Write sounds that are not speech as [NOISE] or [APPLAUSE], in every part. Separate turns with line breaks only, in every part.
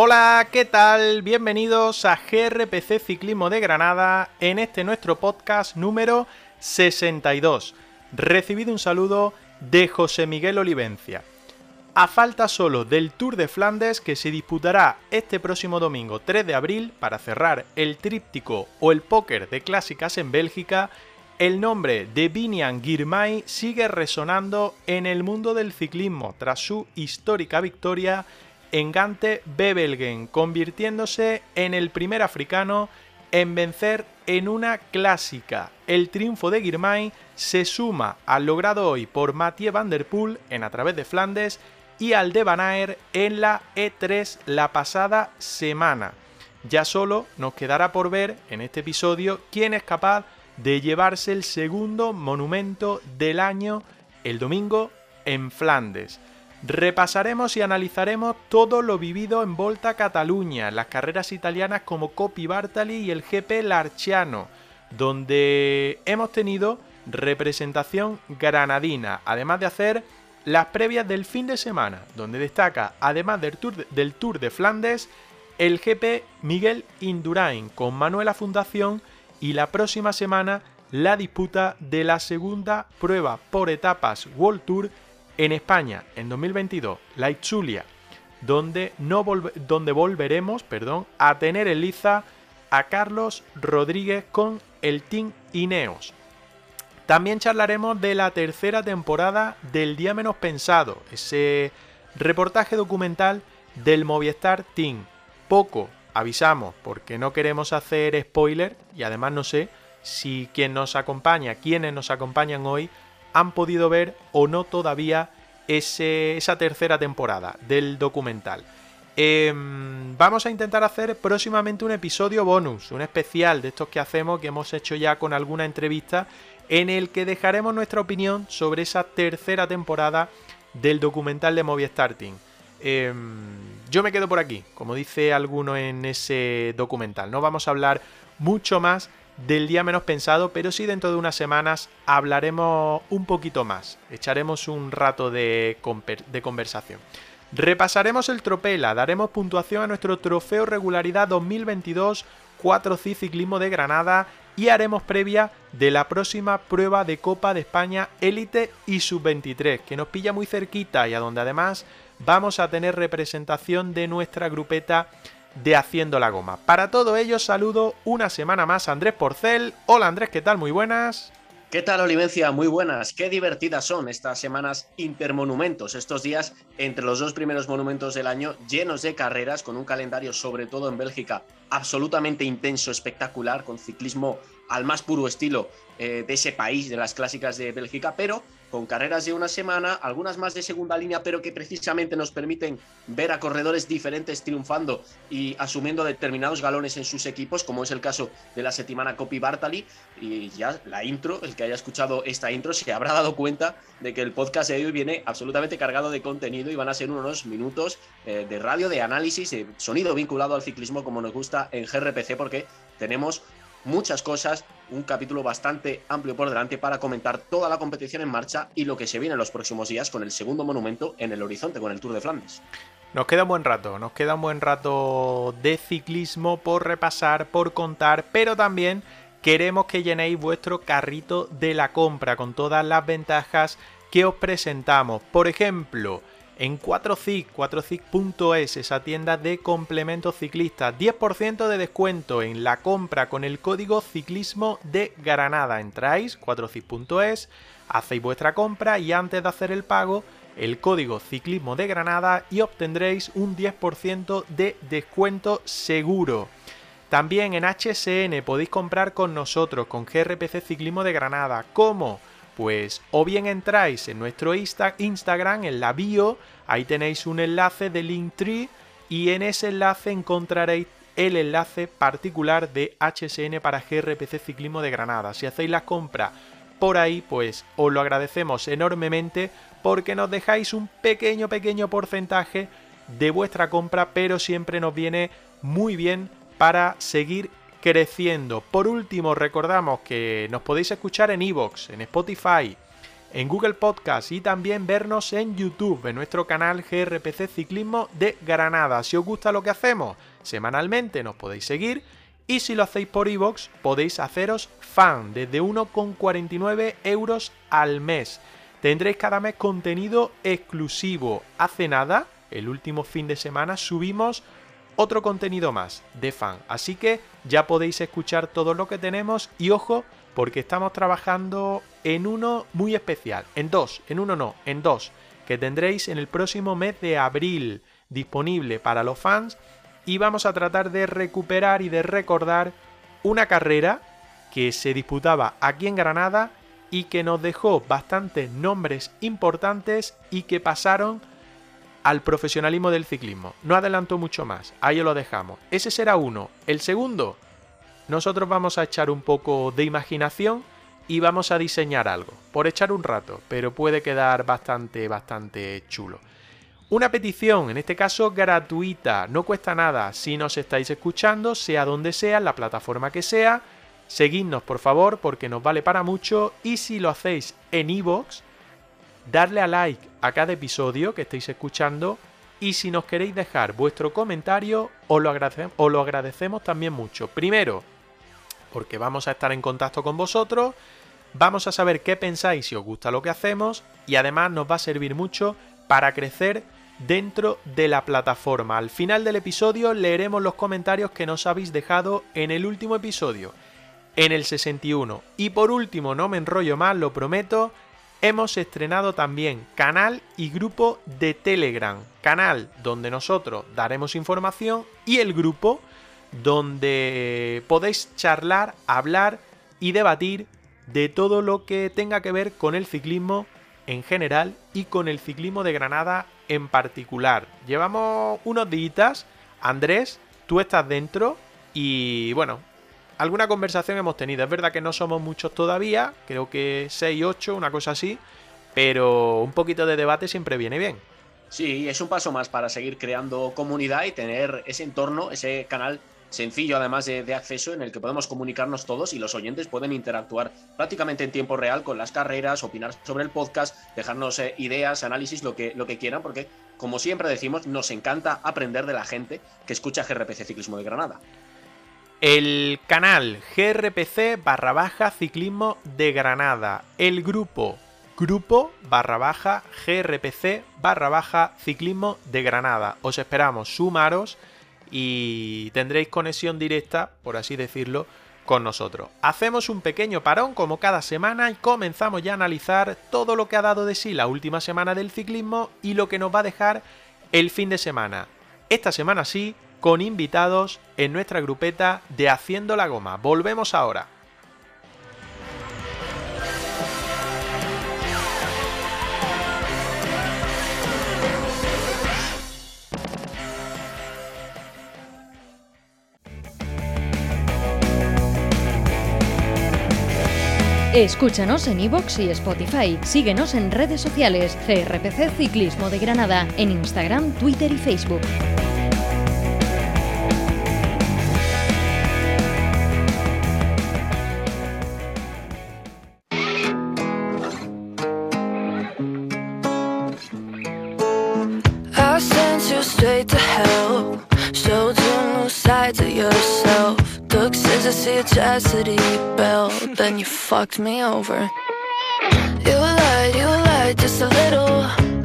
Hola, ¿qué tal? Bienvenidos a GRPC Ciclismo de Granada en este nuestro podcast número 62. Recibido un saludo de José Miguel Olivencia. A falta solo del Tour de Flandes que se disputará este próximo domingo 3 de abril para cerrar el tríptico o el póker de clásicas en Bélgica, el nombre de Vinian Girmay sigue resonando en el mundo del ciclismo tras su histórica victoria en Gante Bebelgen, convirtiéndose en el primer africano en vencer en una clásica. El triunfo de Girmay se suma al logrado hoy por Mathieu Van Der Poel en A través de Flandes y al de Van en la E3 la pasada semana. Ya solo nos quedará por ver en este episodio quién es capaz de llevarse el segundo monumento del año el domingo en Flandes. Repasaremos y analizaremos todo lo vivido en Volta Cataluña, las carreras italianas como Coppi Bartali y el GP Larciano, donde hemos tenido representación granadina, además de hacer las previas del fin de semana, donde destaca, además del Tour de, del tour de Flandes, el GP Miguel Indurain con Manuela Fundación y la próxima semana la disputa de la segunda prueba por etapas World Tour en España, en 2022, la Itzulia, donde, no donde volveremos perdón, a tener en liza a Carlos Rodríguez con el Team Ineos. También charlaremos de la tercera temporada del Día Menos Pensado, ese reportaje documental del Movistar Team. Poco avisamos porque no queremos hacer spoiler y además no sé si quien nos acompaña, quienes nos acompañan hoy, han podido ver o no todavía esa tercera temporada del documental. Em, vamos a intentar hacer próximamente un episodio bonus, un especial de estos que hacemos, que hemos hecho ya con alguna entrevista, en el que dejaremos nuestra opinión sobre esa tercera temporada del documental de Movistar Team. Em, yo me quedo por aquí, como dice alguno en ese documental. No vamos a hablar mucho más del día menos pensado, pero sí dentro de unas semanas hablaremos un poquito más, echaremos un rato de, conversación. Repasaremos el tropela, daremos puntuación a nuestro trofeo regularidad 2022 4C Ciclismo de Granada y haremos previa de la próxima prueba de Copa de España Élite y Sub-23, que nos pilla muy cerquita y a donde además vamos a tener representación de nuestra grupeta de Haciendo la Goma. Para todo ello saludo una semana más a Andrés Porcel. Hola Andrés, ¿qué tal? Muy buenas.
¿Qué tal, Olivencia? Muy buenas. Qué divertidas son estas semanas intermonumentos, estos días entre los dos primeros monumentos del año, llenos de carreras, con un calendario, sobre todo en Bélgica, absolutamente intenso, espectacular, con ciclismo al más puro estilo eh, de ese país, de las clásicas de Bélgica, pero con carreras de una semana, algunas más de segunda línea, pero que precisamente nos permiten ver a corredores diferentes triunfando y asumiendo determinados galones en sus equipos, como es el caso de la Setimana Copy Bartali. Y ya la intro, el que haya escuchado esta intro, se habrá dado cuenta de que el podcast de hoy viene absolutamente cargado de contenido y van a ser unos minutos eh, de radio, de análisis, de sonido vinculado al ciclismo como nos gusta en GRPC, porque tenemos muchas cosas, un capítulo bastante amplio por delante para comentar toda la competición en marcha y lo que se viene en los próximos días con el segundo monumento en el horizonte, con el Tour de Flandes.
Nos queda un buen rato, nos queda un buen rato de ciclismo por repasar, por contar, pero también queremos que llenéis vuestro carrito de la compra con todas las ventajas que os presentamos. Por ejemplo, en 4CIC, 4CIC.es, esa tienda de complementos ciclistas. 10% de descuento en la compra con el código ciclismo de Granada. Entráis 4CIC.es, hacéis vuestra compra y antes de hacer el pago, el código ciclismo de Granada y obtendréis un 10% de descuento seguro. También en HSN podéis comprar con nosotros, con GRPC Ciclismo de Granada. ¿Cómo? Pues o bien entráis en nuestro Instagram, en la bio, ahí tenéis un enlace de Linktree y en ese enlace encontraréis el enlace particular de HSN para GRPC Ciclismo de Granada. Si hacéis la compra por ahí, pues os lo agradecemos enormemente porque nos dejáis un pequeño, pequeño porcentaje de vuestra compra, pero siempre nos viene muy bien para seguir creciendo. Por último, recordamos que nos podéis escuchar en Evox, en Spotify, en Google Podcast y también vernos en YouTube, en nuestro canal GRPC Ciclismo de Granada. Si os gusta lo que hacemos, semanalmente nos podéis seguir y si lo hacéis por iVoox podéis haceros fan desde 1,49 euros al mes. Tendréis cada mes contenido exclusivo. Hace nada, el último fin de semana, subimos otro contenido más de fan. Así que ya podéis escuchar todo lo que tenemos y ojo, porque estamos trabajando en uno muy especial. En dos, en uno no, en dos, que tendréis en el próximo mes de abril disponible para los fans y vamos a tratar de recuperar y de recordar una carrera que se disputaba aquí en Granada y que nos dejó bastantes nombres importantes y que pasaron al profesionalismo del ciclismo. No adelanto mucho más, ahí lo dejamos. Ese será uno. El segundo, nosotros vamos a echar un poco de imaginación y vamos a diseñar algo, por echar un rato, pero puede quedar bastante, bastante chulo. Una petición, en este caso gratuita, no cuesta nada. Si nos estáis escuchando, sea donde sea, la plataforma que sea, seguidnos por favor porque nos vale para mucho y si lo hacéis en iVoox, darle a like a cada episodio que estéis escuchando y si nos queréis dejar vuestro comentario os lo, os lo agradecemos también mucho. Primero, porque vamos a estar en contacto con vosotros, vamos a saber qué pensáis si os gusta lo que hacemos y además nos va a servir mucho para crecer dentro de la plataforma. Al final del episodio leeremos los comentarios que nos habéis dejado en el último episodio, en el 61. Y por último, no me enrollo más, lo prometo, hemos estrenado también canal y grupo de Telegram. Canal donde nosotros daremos información y el grupo donde podéis charlar, hablar y debatir de todo lo que tenga que ver con el ciclismo en general y con el ciclismo de Granada en particular. Llevamos unos días, Andrés, tú estás dentro y bueno, alguna conversación hemos tenido. Es verdad que no somos muchos todavía, creo que 6, 8, una cosa así, pero un poquito de debate siempre viene bien.
Sí, es un paso más para seguir creando comunidad y tener ese entorno, ese canal sencillo además de, acceso en el que podemos comunicarnos todos y los oyentes pueden interactuar prácticamente en tiempo real con las carreras, opinar sobre el podcast, dejarnos eh, ideas, análisis, lo que, lo que quieran, porque como siempre decimos, nos encanta aprender de la gente que escucha GRPC Ciclismo de Granada.
El canal GRPC barra baja Ciclismo de Granada. El grupo grupo barra baja GRPC barra baja Ciclismo de Granada. Os esperamos, sumaros y tendréis conexión directa, por así decirlo, con nosotros. Hacemos un pequeño parón como cada semana y comenzamos ya a analizar todo lo que ha dado de sí la última semana del ciclismo y lo que nos va a dejar el fin de semana. Esta semana sí, con invitados en nuestra grupeta de Haciendo la Goma. Volvemos ahora.
Escúchanos en iVoox y Spotify. Síguenos en redes sociales. CRPC Ciclismo de Granada. En Instagram, Twitter y Facebook.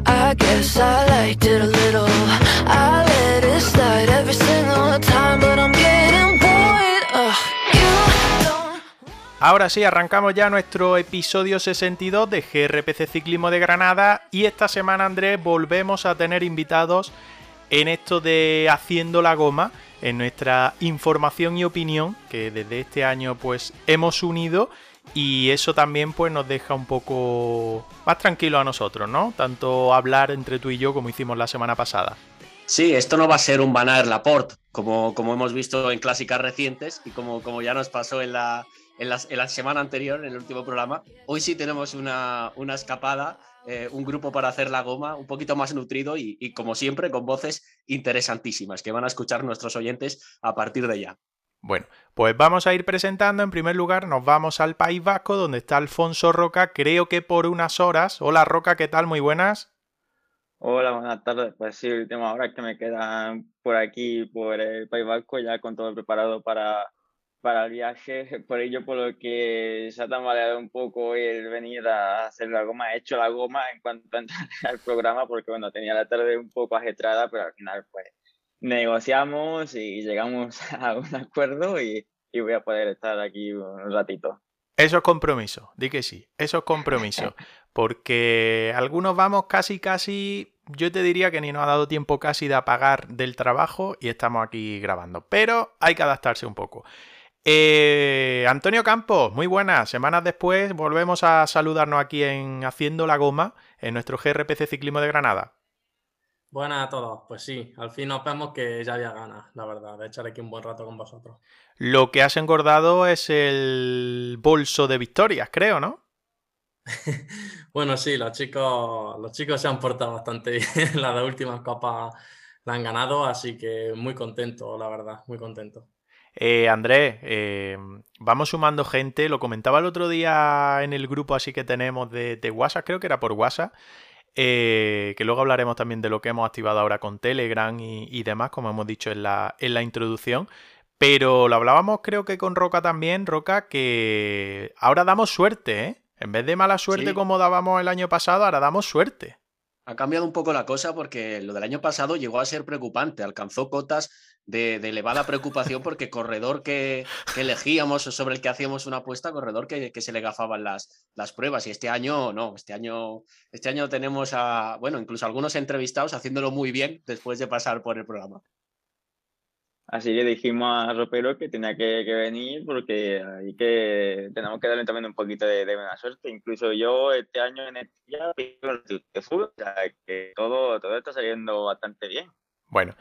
I guess I liked it a little. Ahora sí, arrancamos ya nuestro episodio 62 de GRPC Ciclismo de Granada y esta semana, Andrés, volvemos a tener invitados en esto de Haciendo la Goma, en nuestra información y opinión que desde este año pues hemos unido y eso también pues nos deja un poco más tranquilo a nosotros, ¿no? Tanto hablar entre tú y yo como hicimos la semana pasada.
Sí, esto no va a ser un Van Aert Laporte, como, como hemos visto en clásicas recientes y como, como ya nos pasó en la, en, la, semana anterior, en el último programa. Hoy sí tenemos una, una escapada, eh, un grupo para hacer la goma un poquito más nutrido y, y, como siempre, con voces interesantísimas que van a escuchar nuestros oyentes a partir de ya.
Bueno, pues vamos a ir presentando. En primer lugar, nos vamos al País Vasco, donde está Alfonso Roca, creo que por unas horas. Hola Roca, ¿qué tal? Muy buenas.
Hola, buenas tardes. Pues sí, última hora que me quedan por aquí, por el País Vasco, ya con todo preparado para, para el viaje. Por ello, por lo que se ha tambaleado un poco el venir a hacer la goma. He hecho la goma en cuanto [LAUGHS] a entrar al programa, porque bueno, tenía la tarde un poco ajetrada, pero al final, pues negociamos y llegamos [LAUGHS] a un acuerdo y, y voy a poder estar aquí un ratito.
Eso es compromiso, di que sí, eso es compromiso. [LAUGHS] Porque algunos vamos casi, casi, yo te diría que ni nos ha dado tiempo casi de apagar del trabajo y estamos aquí grabando. Pero hay que adaptarse un poco. Eh, Antonio Campos, muy buenas. Semanas después volvemos a saludarnos aquí en Haciendo la Goma, en nuestro GRPC Ciclismo de Granada.
Buenas a todos. Pues sí, al fin nos vemos que ya había ganas, la verdad, de echar aquí un buen rato con vosotros.
Lo que has engordado es el bolso de victorias, creo, ¿no? [LAUGHS]
bueno, sí, los chicos, los chicos se han portado bastante [LAUGHS] bien. Las dos últimas copas la han ganado, así que muy contento, la verdad, muy contento.
Eh, Andrés, eh, vamos sumando gente. Lo comentaba el otro día en el grupo así que tenemos de, de WhatsApp, creo que era por WhatsApp. Eh, que luego hablaremos también de lo que hemos activado ahora con Telegram y, demás, como hemos dicho en la, en la introducción. Pero lo hablábamos creo que con Roca también, Roca, que ahora damos suerte, ¿eh? En vez de mala suerte como dábamos el año pasado, ahora damos suerte.
Ha cambiado un poco la cosa porque lo del año pasado llegó a ser preocupante, alcanzó cotas de, elevada preocupación porque corredor que, elegíamos o sobre el que hacíamos una apuesta, corredor que, se le gafaban las, las, pruebas. Y este año no, este año, este año tenemos a, bueno, incluso algunos entrevistados haciéndolo muy bien después de pasar por el programa.
Así que dijimos a Ropero que tenía que, venir porque hay que tenemos que darle también un poquito de, buena suerte. Incluso yo este año en el día de fútbol, o sea, que todo, todo está saliendo bastante bien.
Bueno,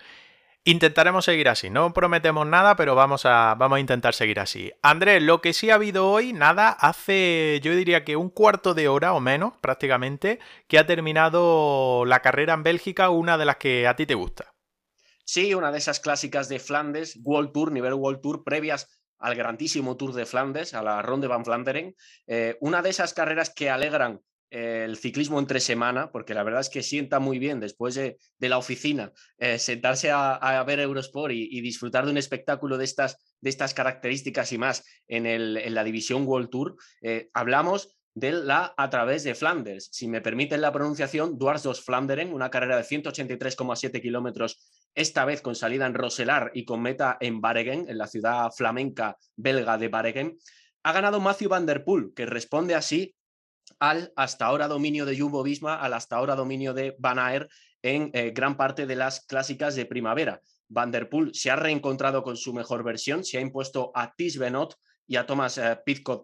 Intentaremos seguir así, no prometemos nada, pero vamos a, vamos a intentar seguir así. Andrés, lo que sí ha habido hoy, nada, hace yo diría que un cuarto de hora o menos prácticamente, que ha terminado la carrera en Bélgica, una de las que a ti te gusta.
Sí, una de esas clásicas de Flandes, World Tour, nivel World Tour, previas al grandísimo Tour de Flandes, a la Ronde van Vlaanderen. Eh, una de esas carreras que alegran el ciclismo entre semana, porque la verdad es que sienta muy bien después de, la oficina eh, sentarse a, ver Eurosport y, disfrutar de un espectáculo de estas, de estas características y más en, el, en la división World Tour. Eh, hablamos de la a través de Flanders. Si me permiten la pronunciación, Dwars dos Flanderen, una carrera de 183,7 kilómetros, esta vez con salida en Roselar y con meta en Baregen, en la ciudad flamenca belga de Baregen. Ha ganado Matthew Van Der Poel, que responde así al hasta ahora dominio de Jumbo Visma, al hasta ahora dominio de Van Aert en eh, gran parte de las clásicas de primavera. Van der Poel se ha reencontrado con su mejor versión, se ha impuesto a Tis Benot y a Thomas eh,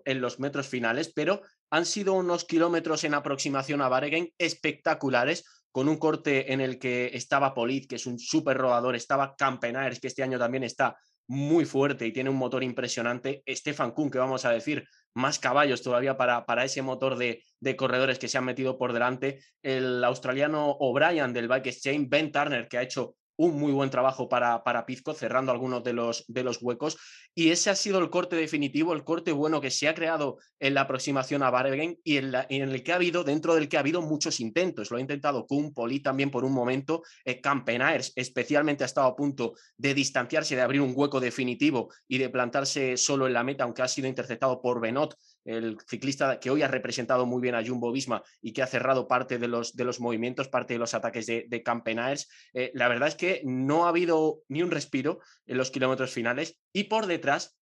en los metros finales, pero han sido unos kilómetros en aproximación a Baregen espectaculares, con un corte en el que estaba Polit, que es un súper rodador, estaba Campenaers, que este año también está muy fuerte y tiene un motor impresionante. Stefan Kuhn, que vamos a decir, más caballos todavía para, para ese motor de, de, corredores que se han metido por delante. El australiano O'Brien del Bike Exchange, Ben Turner, que ha hecho un muy buen trabajo para, para Pizco, cerrando algunos de los, de los huecos. Y ese ha sido el corte definitivo, el corte bueno que se ha creado en la aproximación a Bargen y en, en el que ha habido, dentro del que ha habido muchos intentos. Lo ha intentado Kuhn, Poli también por un momento, eh, Campenaers especialmente ha estado a punto de distanciarse, de abrir un hueco definitivo y de plantarse solo en la meta, aunque ha sido interceptado por Benot, el ciclista que hoy ha representado muy bien a Jumbo Visma y que ha cerrado parte de los, de los movimientos, parte de los ataques de, de Campenaers. Eh, la verdad es que no ha habido ni un respiro en los kilómetros finales y por detrás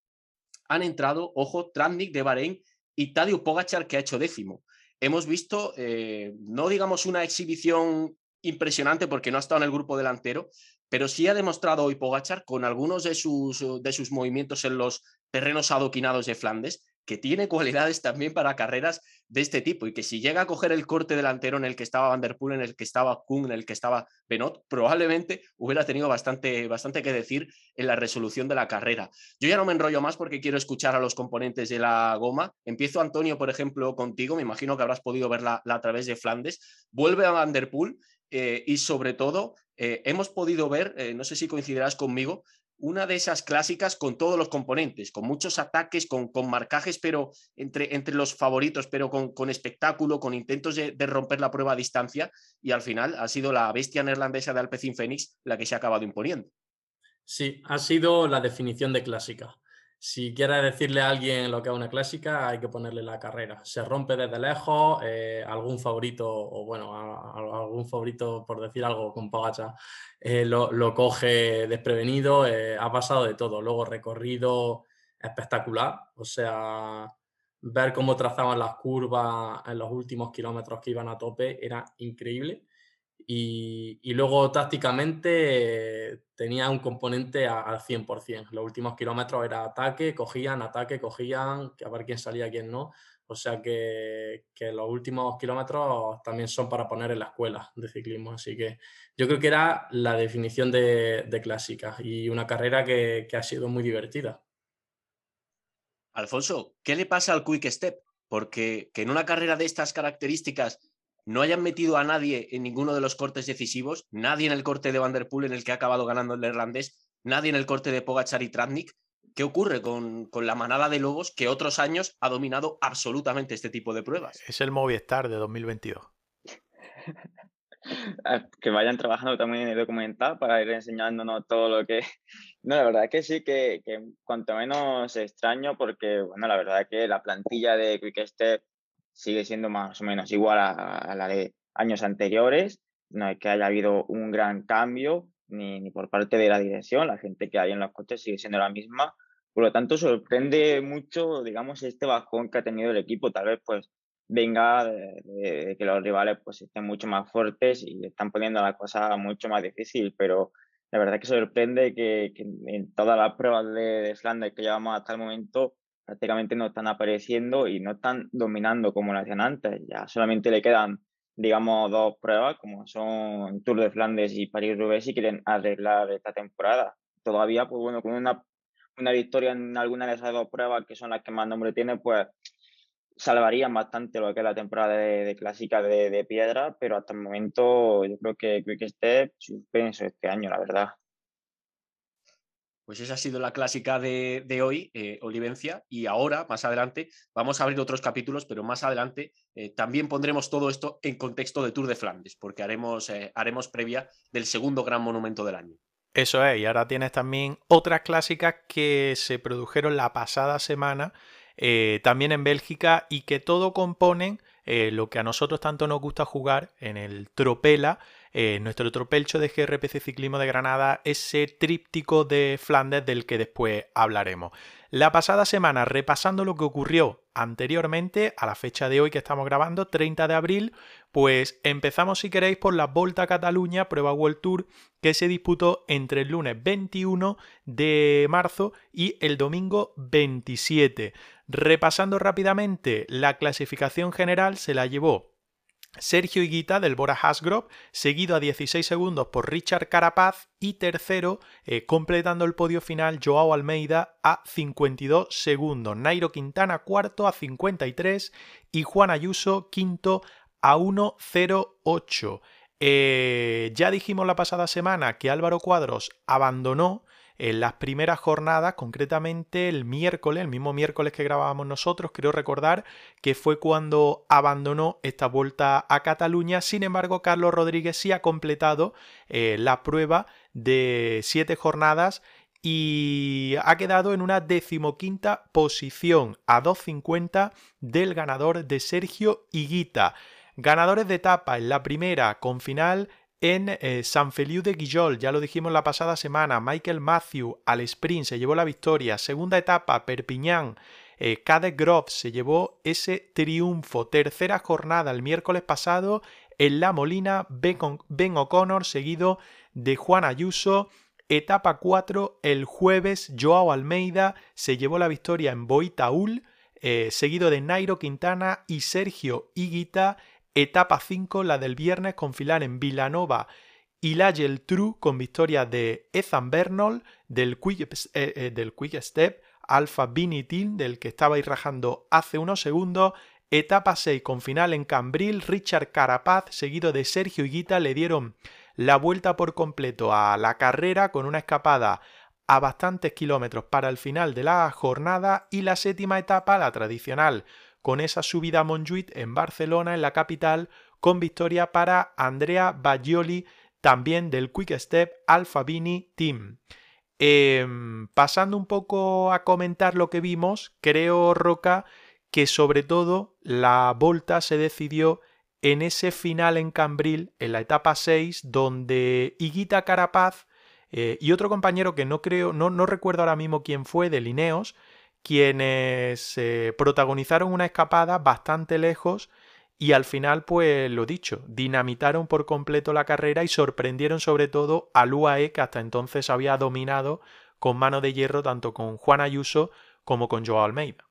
han entrado, ojo, Tramnik de Bahrein y Tadej Pogachar que ha hecho décimo. Hemos visto, eh, no digamos una exhibición impresionante porque no ha estado en el grupo delantero, pero sí ha demostrado hoy Pogachar con algunos de sus, de sus movimientos en los terrenos adoquinados de Flandes que tiene cualidades también para carreras de este tipo y que si llega a coger el corte delantero en el que estaba Van Der Poel, en el que estaba Kuhn, en el que estaba Benot, probablemente hubiera tenido bastante, bastante que decir en la resolución de la carrera. Yo ya no me enrollo más porque quiero escuchar a los componentes de la goma. Empiezo, Antonio, por ejemplo, contigo. Me imagino que habrás podido verla a través de Flandes. Vuelve a Van Der Poel eh, y sobre todo eh, hemos podido ver, eh, no sé si coincidirás conmigo, una de esas clásicas con todos los componentes, con muchos ataques, con, con marcajes, pero entre, entre, los favoritos, pero con, con espectáculo, con intentos de, de, romper la prueba a distancia, y al final ha sido la bestia neerlandesa de Alpecin Fénix la que se ha acabado imponiendo.
Sí, ha sido la definición de clásica. Si quieres decirle a alguien lo que es una clásica, hay que ponerle la carrera. Se rompe desde lejos, eh, algún favorito, o bueno, algún favorito, por decir algo, con Pogacha, eh, lo, lo, coge desprevenido, eh, ha pasado de todo. Luego recorrido espectacular, o sea, ver cómo trazaban las curvas en los últimos kilómetros que iban a tope era increíble. Y, luego tácticamente tenía un componente al 100%. Los últimos kilómetros era ataque, cogían, ataque, cogían, a ver quién salía, quién no. O sea que, que, los últimos kilómetros también son para poner en la escuela de ciclismo. Así que yo creo que era la definición de, de clásica y una carrera que, que ha sido muy divertida.
Alfonso, ¿qué le pasa al Quick Step? Porque que en una carrera de estas características no hayan metido a nadie en ninguno de los cortes decisivos, nadie en el corte de Van Der Poel en el que ha acabado ganando el neerlandés, nadie en el corte de Pogachar y Tratnik. ¿Qué ocurre con, con, la manada de lobos que otros años ha dominado absolutamente este tipo de pruebas?
Es el Movistar de 2022. [LAUGHS]
que vayan trabajando también en el documental para ir enseñándonos todo lo que... [LAUGHS] No, la verdad que sí, que, que cuanto menos extraño porque, bueno, la verdad que la plantilla de Quick Step sigue siendo más o menos igual a, a, la de años anteriores. No es que haya habido un gran cambio ni, ni, por parte de la dirección, la gente que hay en los coches sigue siendo la misma. Por lo tanto, sorprende mucho, digamos, este bajón que ha tenido el equipo. Tal vez, pues, venga de, de, de que los rivales pues estén mucho más fuertes y están poniendo la cosa mucho más difícil, pero la verdad que sorprende que, que en todas las pruebas de, de Flanders que llevamos hasta el momento prácticamente no están apareciendo y no están dominando como lo hacían antes. Ya solamente le quedan, digamos, dos pruebas, como son Tour de Flandes y París-Roubaix, si quieren arreglar esta temporada. Todavía, pues bueno, con una, una victoria en alguna de esas dos pruebas, que son las que más nombre tiene, pues salvarían bastante lo que es la temporada de, de clásica de, de, piedra, pero hasta el momento yo creo que Quick Step suspenso este año, la verdad.
Pues esa ha sido la clásica de, de hoy, eh, Olivencia, y ahora, más adelante, vamos a abrir otros capítulos, pero más adelante eh, también pondremos todo esto en contexto de Tour de Flandes, porque haremos, eh, haremos previa del segundo gran monumento del año.
Eso es, y ahora tienes también otras clásicas que se produjeron la pasada semana, también en Bélgica, y que todo componen lo que a nosotros tanto nos gusta jugar en el Tropela, eh, nuestro tropelcho de GRPC Ciclismo de Granada, ese tríptico de Flandes del que después hablaremos. La pasada semana, repasando lo que ocurrió anteriormente a la fecha de hoy que estamos grabando, 30 de abril, pues empezamos si queréis por la Volta a Cataluña, prueba World Tour, que se disputó entre el lunes 21 de marzo y el domingo 27. Repasando rápidamente, la clasificación general se la llevó Sergio Higuita del Bora Hasgrove, seguido a 16 segundos por Richard Carapaz y tercero, eh, completando el podio final, Joao Almeida a 52 segundos. Nairo Quintana cuarto a 53 y Juan Ayuso quinto a 1.08. Eh, ya dijimos la pasada semana que Álvaro Cuadros abandonó en las primeras jornadas, concretamente el miércoles, el mismo miércoles que grabábamos nosotros, creo recordar que fue cuando abandonó esta vuelta a Cataluña. Sin embargo, Carlos Rodríguez sí ha completado eh, la prueba de siete jornadas y ha quedado en una decimoquinta posición a 2.50 del ganador de Sergio Higuita. Ganadores de etapa en la primera con final en eh, San Feliu de Guillol, ya lo dijimos la pasada semana, Michael Matthew al sprint se llevó la victoria. Segunda etapa, Perpiñán, eh, Cadec Grove se llevó ese triunfo. Tercera jornada, el miércoles pasado, en La Molina, Ben O'Connor, seguido de Juan Ayuso. Etapa 4, el jueves, Joao Almeida se llevó la victoria en Boitaúl. eh, seguido de Nairo Quintana y Sergio Higuita. Etapa 5, la del viernes, con filar en Vilanova y la True con victoria de Ethan Bernal del Quick, eh, eh, Step, Alpha Bini Team del que estabais rajando hace unos segundos. Etapa 6 con final en Cambril, Richard Carapaz seguido de Sergio Higuita le dieron la vuelta por completo a la carrera con una escapada a bastantes kilómetros para el final de la jornada y la séptima etapa, la tradicional, con esa subida a Montjuic en Barcelona, en la capital, con victoria para Andrea Baggioli también del Quick Step Alfabini Team. Em, pasando un poco a comentar lo que vimos, creo, Roca, que sobre todo la Volta se decidió en ese final en Cambril, en la etapa 6, donde Higuita Carapaz eh, y otro compañero que no creo, no, no, recuerdo ahora mismo quién fue, de Lineos, quienes eh, protagonizaron una escapada bastante lejos y al final, pues lo dicho, dinamitaron por completo la carrera y sorprendieron sobre todo al UAE que hasta entonces había dominado con mano de hierro tanto con Juan Ayuso como con Joao Almeida.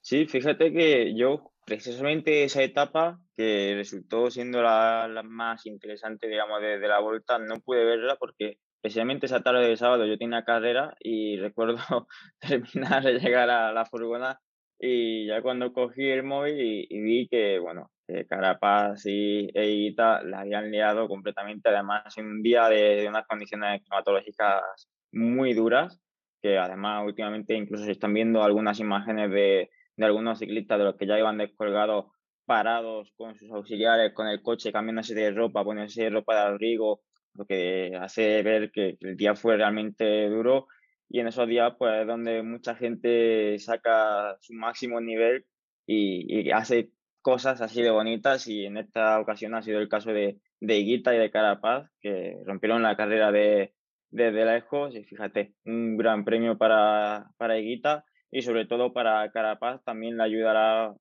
Sí, fíjate que yo precisamente esa etapa que resultó siendo la, más interesante, digamos, de, la vuelta, no pude verla porque especialmente esa tarde de sábado yo tenía carrera y [LAUGHS] recuerdo terminar de llegar a la furgona y ya cuando cogí el móvil y, vi que, bueno, Carapaz y Eita la habían liado completamente, además en un día de, unas condiciones climatológicas muy duras, que además últimamente incluso se están viendo algunas imágenes de, de algunos ciclistas de los que ya iban descolgados parados con sus auxiliares, con el coche, cambiándose de ropa, poniéndose ropa de abrigo, lo que hace ver que, que el día fue realmente duro y en esos días pues es donde mucha gente saca su máximo nivel y, hace cosas así de bonitas y en esta ocasión ha sido el caso de, de Higuita y de Carapaz que rompieron la carrera de, desde lejos y fíjate, un gran premio para, para Higuita y sobre todo para Carapaz también le ayudará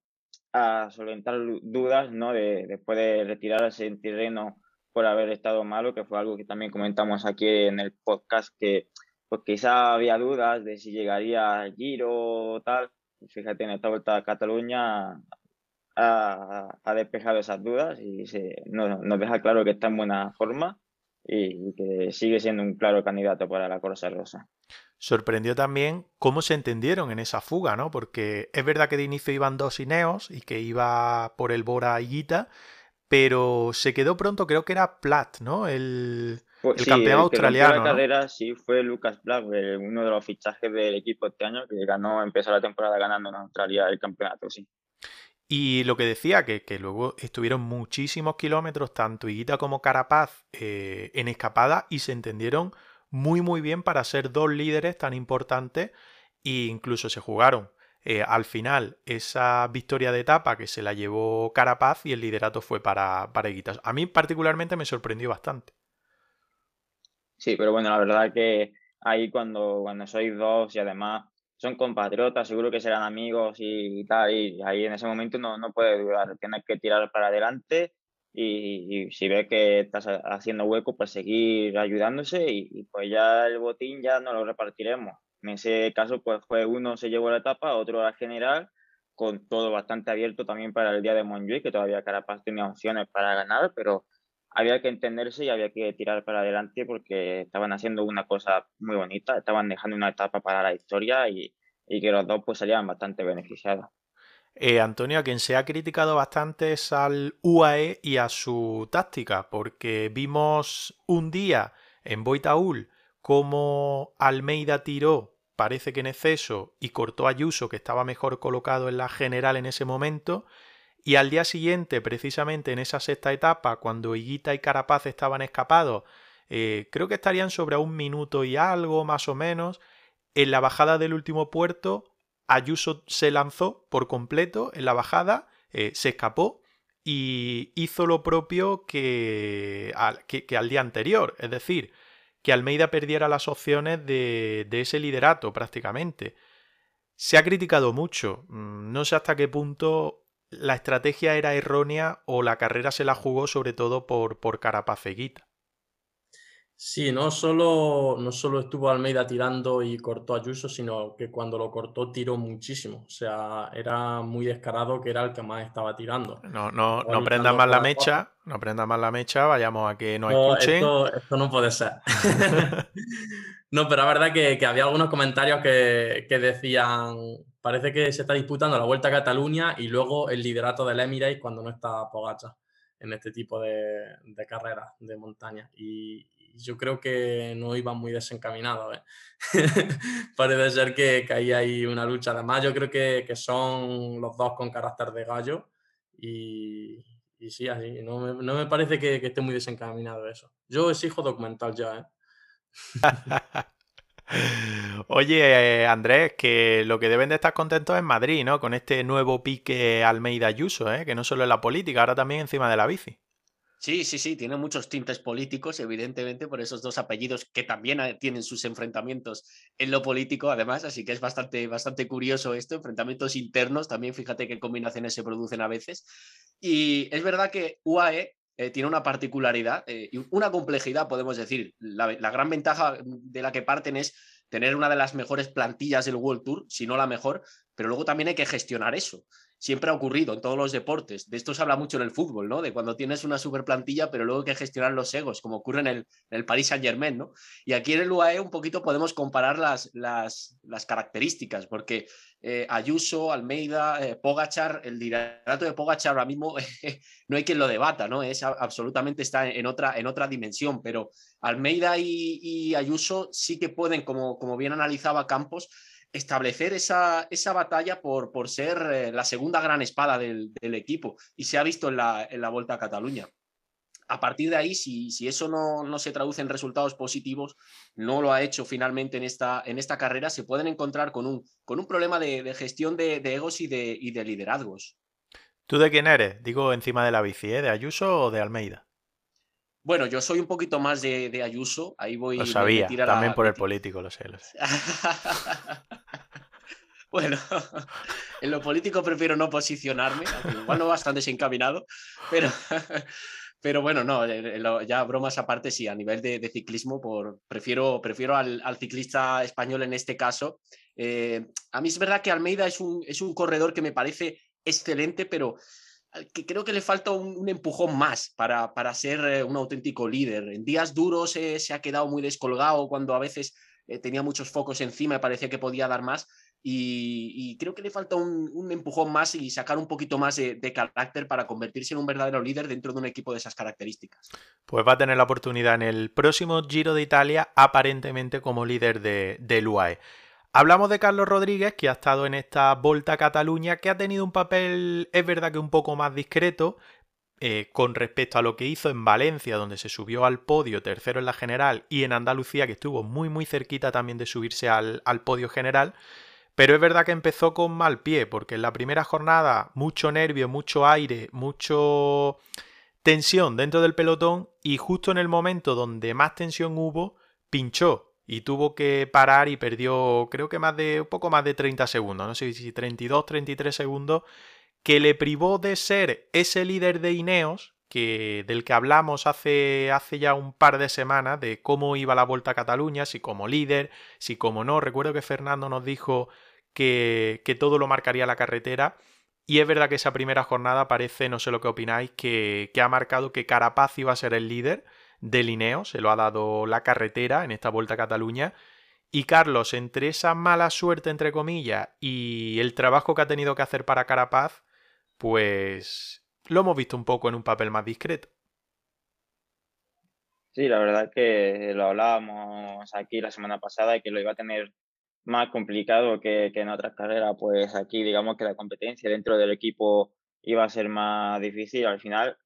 a solventar dudas ¿no? de, después de retirarse en terreno por haber estado malo, que fue algo que también comentamos aquí en el podcast que pues quizá había dudas de si llegaría a Giro o tal. Fíjate, en esta vuelta a Cataluña ha, despejado esas dudas y se, nos, deja claro que está en buena forma y, que sigue siendo un claro candidato para la Corsa Rosa.
Sorprendió también cómo se entendieron en esa fuga, ¿no? Porque es verdad que de inicio iban dos Ineos y que iba por el Bora Higuita, pero se quedó pronto, creo que era Platt, ¿no? El, el campeón australiano.
La carrera sí fue Lucas Black, uno de los fichajes del equipo este año que ganó, empezó la temporada ganando en Australia el campeonato, sí.
Y lo que decía, que, luego estuvieron muchísimos kilómetros, tanto Higuita como Carapaz, eh, en escapada y se entendieron muy muy bien para ser dos líderes tan importantes e incluso se jugaron eh, al final esa victoria de etapa que se la llevó Carapaz y el liderato fue para, para Higuita. A mí particularmente me sorprendió bastante.
Sí, pero bueno, la verdad que ahí cuando, cuando sois dos y además son compatriotas, seguro que serán amigos y, tal, y ahí en ese momento no, no puedes dudar, tienes que tirar para adelante y, si ves que estás haciendo hueco, pues seguir ayudándose y, pues ya el botín ya no lo repartiremos. En ese caso, pues fue uno se llevó la etapa, otro la general, con todo bastante abierto también para el día de Montjuic, que todavía Carapaz tenía opciones para ganar, pero había que entenderse y había que tirar para adelante porque estaban haciendo una cosa muy bonita, estaban dejando una etapa para la historia y, que los dos pues salían bastante beneficiados.
Eh, Antonio, a quien se ha criticado bastante es al UAE y a su táctica, porque vimos un día en Boitaúl cómo Almeida tiró, parece que en exceso, y cortó a Ayuso, que estaba mejor colocado en la general en ese momento, y al día siguiente, precisamente en esa sexta etapa, cuando Higuita y Carapaz estaban escapados, eh, creo que estarían sobre un minuto y algo más o menos, en la bajada del último puerto, Ayuso se lanzó por completo en la bajada, eh, se escapó y hizo lo propio que que, al, día anterior, es decir, que Almeida perdiera las opciones de, ese liderato prácticamente. Se ha criticado mucho, mm, no sé hasta qué punto la estrategia era errónea o la carrera se la jugó sobre todo por, por Carapaceguita.
Sí, no solo, no solo estuvo Almeida tirando y cortó a Ayuso, sino que cuando lo cortó tiró muchísimo. O sea, era muy descarado que era el que más estaba tirando.
No, no, no prenda más la mecha, no prenda más la mecha, vayamos a que nos escuchen.
Esto, esto, no puede ser. [LAUGHS] [LAUGHS] no, pero la verdad que, que había algunos comentarios que, que, decían, parece que se está disputando la Vuelta a Cataluña y luego el liderato del Emirates cuando no está Pogacha en este tipo de, de carreras de montaña. Y, yo creo que no iban muy desencaminados. ¿eh? [LAUGHS] Parece ser que, que, ahí hay una lucha. Además, yo creo que, que son los dos con carácter de gallo y, sí, así. No me, no me parece que, esté muy desencaminado eso. Yo exijo documental ya. ¿eh? [LAUGHS]
Oye, Andrés, que lo que deben de estar contentos es Madrid, ¿no? Con este nuevo pique Almeida Ayuso, ¿eh? Que no solo es la política, ahora también encima de la bici.
Sí, sí, sí, tiene muchos tintes políticos, evidentemente, por esos dos apellidos que también eh, tienen sus enfrentamientos en lo político, además, así que es bastante, bastante curioso esto, enfrentamientos internos, también fíjate qué combinaciones se producen a veces. Y es verdad que UAE eh, tiene una particularidad eh, y una complejidad, podemos decir. La, la, gran ventaja de la que parten es tener una de las mejores plantillas del World Tour, si no la mejor, pero luego también hay que gestionar eso siempre ha ocurrido en todos los deportes. De esto se habla mucho en el fútbol, ¿no? De cuando tienes una super plantilla, pero luego hay que gestionar los egos, como ocurre en el, en el Paris Saint Germain, ¿no? Y aquí en el UAE un poquito podemos comparar las, las, las características, porque eh, Ayuso, Almeida, eh, Pogachar, el liderato de Pogachar ahora mismo [LAUGHS] no hay quien lo debata, ¿no? Es absolutamente está en otra, en otra dimensión, pero Almeida y, y Ayuso sí que pueden, como, como bien analizaba Campos, establecer esa, esa batalla por, por ser eh, la segunda gran espada del, equipo y se ha visto en la, en la Vuelta a Cataluña. A partir de ahí, si, si eso no, no, se traduce en resultados positivos, no lo ha hecho finalmente en esta, en esta carrera, se pueden encontrar con un, con un problema de, gestión de, egos y de, y de liderazgos.
¿Tú de quién eres? Digo, encima de la bici, ¿eh? ¿de Ayuso o de Almeida?
Bueno, yo soy un poquito más de, Ayuso, ahí voy.
Lo sabía, también por el político, lo sé, [LAUGHS]
bueno, [LAUGHS] en lo político prefiero no posicionarme, igual no bastante desencaminado, pero, [LAUGHS] pero bueno, no, ya bromas aparte, sí, a nivel de, ciclismo, por, prefiero, prefiero al, ciclista español en este caso. Eh, a mí es verdad que Almeida es un, es un corredor que me parece excelente, pero que creo que le falta un, empujón más para, para, ser eh, un auténtico líder. En días duros eh, se ha quedado muy descolgado cuando a veces eh, tenía muchos focos encima y parecía que podía dar más. Y, creo que le falta un, empujón más y sacar un poquito más de, carácter para convertirse en un verdadero líder dentro de un equipo de esas características.
Pues va a tener la oportunidad en el próximo Giro de Italia, aparentemente como líder de, del UAE. Hablamos de Carlos Rodríguez, que ha estado en esta Volta a Cataluña, que ha tenido un papel, es verdad que un poco más discreto, eh, con respecto a lo que hizo en Valencia, donde se subió al podio tercero en la general, y en Andalucía, que estuvo muy muy cerquita también de subirse al, al podio general. Pero es verdad que empezó con mal pie, porque en la primera jornada mucho nervio, mucho aire, mucho tensión dentro del pelotón, y justo en el momento donde más tensión hubo, pinchó y tuvo que parar y perdió creo que más de un poco más de 30 segundos, no sé si 32, 33 segundos, que le privó de ser ese líder de Ineos, que, del que hablamos hace, hace ya un par de semanas, de cómo iba la Vuelta a Cataluña, si como líder, si como no. Recuerdo que Fernando nos dijo que, que todo lo marcaría la carretera. Y es verdad que esa primera jornada parece, no sé lo que opináis, que, que ha marcado que Carapaz iba a ser el líder de Lineo, se lo ha dado la carretera en esta Vuelta a Cataluña. Y Carlos, entre esa mala suerte, entre comillas, y el trabajo que ha tenido que hacer para Carapaz, pues lo hemos visto un poco en un papel más discreto.
Sí, la verdad que lo hablábamos aquí la semana pasada y que lo iba a tener más complicado que, que en otras carreras, pues aquí digamos que la competencia dentro del equipo iba a ser más difícil. Al final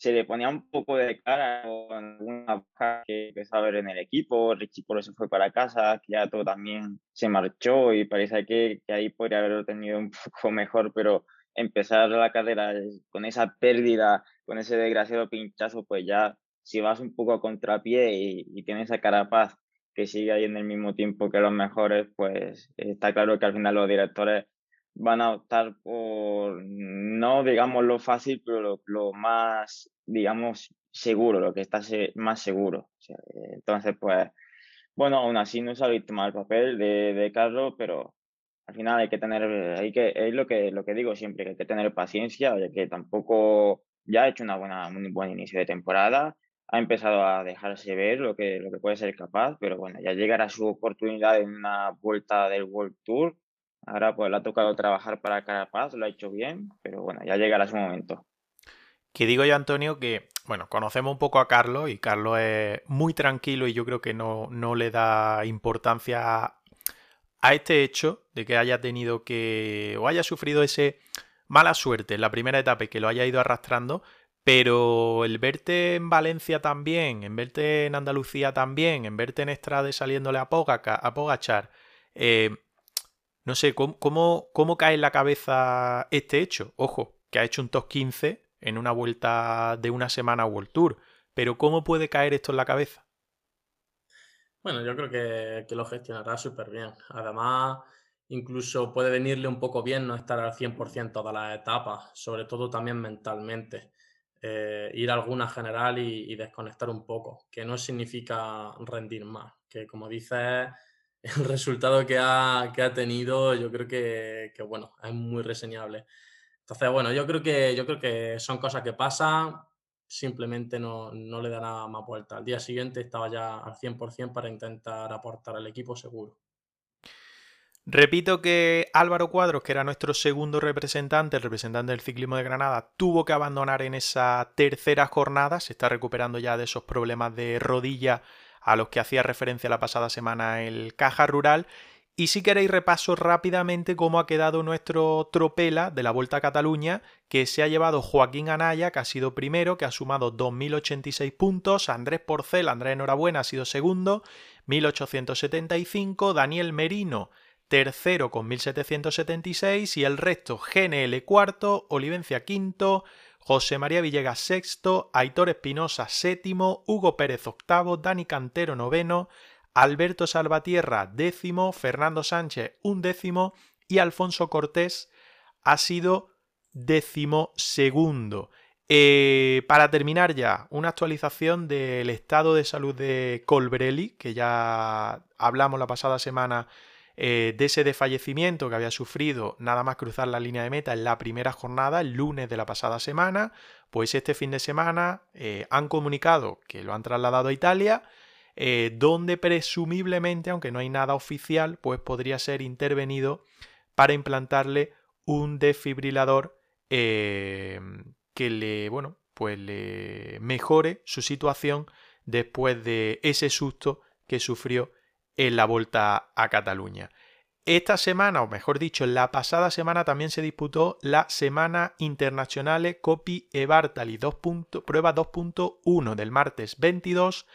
se le ponía un poco de cara con una baja que empezó a ver en el equipo, Richie por eso fue para casa, todo también se marchó y parece que, que, ahí podría haberlo tenido un [LAUGHS] poco mejor, pero empezar la carrera con esa pérdida, con ese desgraciado pinchazo, pues ya si vas un poco a contrapié y, y tienes a Carapaz que sigue ahí en el mismo tiempo que los mejores, pues está claro que al final los directores van a optar por, no digamos lo fácil, pero lo, más, digamos, seguro, lo que está más seguro. entonces, pues, bueno, aún así no se ha visto mal el papel de, de Carlos, pero al final hay que tener, hay que, es lo que, lo que digo siempre, que hay que tener paciencia, ya que tampoco ya ha hecho una buena, un buen inicio de temporada, ha empezado a dejarse ver lo que, lo que puede ser capaz, pero bueno, ya llegará su oportunidad en una vuelta del World Tour. Ahora pues le ha tocado trabajar para Carapaz, lo ha hecho bien, pero bueno, ya llegará su momento.
Que digo yo, Antonio, que, bueno, conocemos un poco a Carlos y Carlos es muy tranquilo y yo creo que no, no le da importancia a este hecho de que haya tenido que o haya sufrido ese mala suerte en la primera etapa y que lo haya ido arrastrando, pero el verte en Valencia también, en verte en Andalucía también, en verte en Estrade saliéndole a, a Pogachar, eh, no sé, ¿cómo, ¿cómo, cae en la cabeza este hecho? Ojo, que ha hecho un top 15 en una vuelta de una semana World Tour, pero ¿cómo puede caer esto en la cabeza?
Bueno, yo creo que, lo gestionará súper bien. Además, incluso puede venirle un poco bien no estar al 100% todas las etapas, sobre todo también mentalmente. Eh, ir a alguna general y, desconectar un poco, que no significa rendir más, que como dices, [LAUGHS] el resultado que ha, tenido yo creo que, que, bueno, es muy reseñable. Entonces, bueno, yo creo que, yo creo que son cosas que pasan, simplemente no, le dará más vuelta. Al día siguiente estaba ya al 100% para intentar aportar al equipo seguro.
Repito que Álvaro Cuadros, que era nuestro segundo representante, el representante del ciclismo de Granada, tuvo que abandonar en esa tercera jornada, se está recuperando ya de esos problemas de rodilla a los que hacía referencia la pasada semana el Caja Rural. Y si queréis repaso rápidamente cómo ha quedado nuestro tropela de la Vuelta a Cataluña, que se ha llevado Joaquín Anaya, que ha sido primero, que ha sumado 2.086 puntos, Andrés Porcel, Andrés Enhorabuena, ha sido segundo, 1.875, Daniel Merino, tercero con 1.776 y el resto GNL cuarto, Olivencia quinto, José María Villegas sexto, Aitor Espinosa séptimo, Hugo Pérez octavo, Dani Cantero noveno, Alberto Salvatierra décimo, Fernando Sánchez décimo y Alfonso Cortés ha sido décimo segundo. Eh, para terminar ya, una actualización del estado de salud de Colbrelli, que ya hablamos la pasada semana eh, de ese desfallecimiento que había sufrido nada más cruzar la línea de meta en la primera jornada, el lunes de la pasada semana. Pues este fin de semana eh, han comunicado que lo han trasladado a Italia eh, donde presumiblemente, aunque no hay nada oficial, pues podría ser intervenido para implantarle un desfibrilador que le, bueno, pues le mejore su situación después de ese susto que sufrió en la vuelta a Cataluña. Esta semana, o mejor dicho, la pasada semana también se disputó la Semana Internacional Copy e Bartali 2. prueba 2.1 del martes 22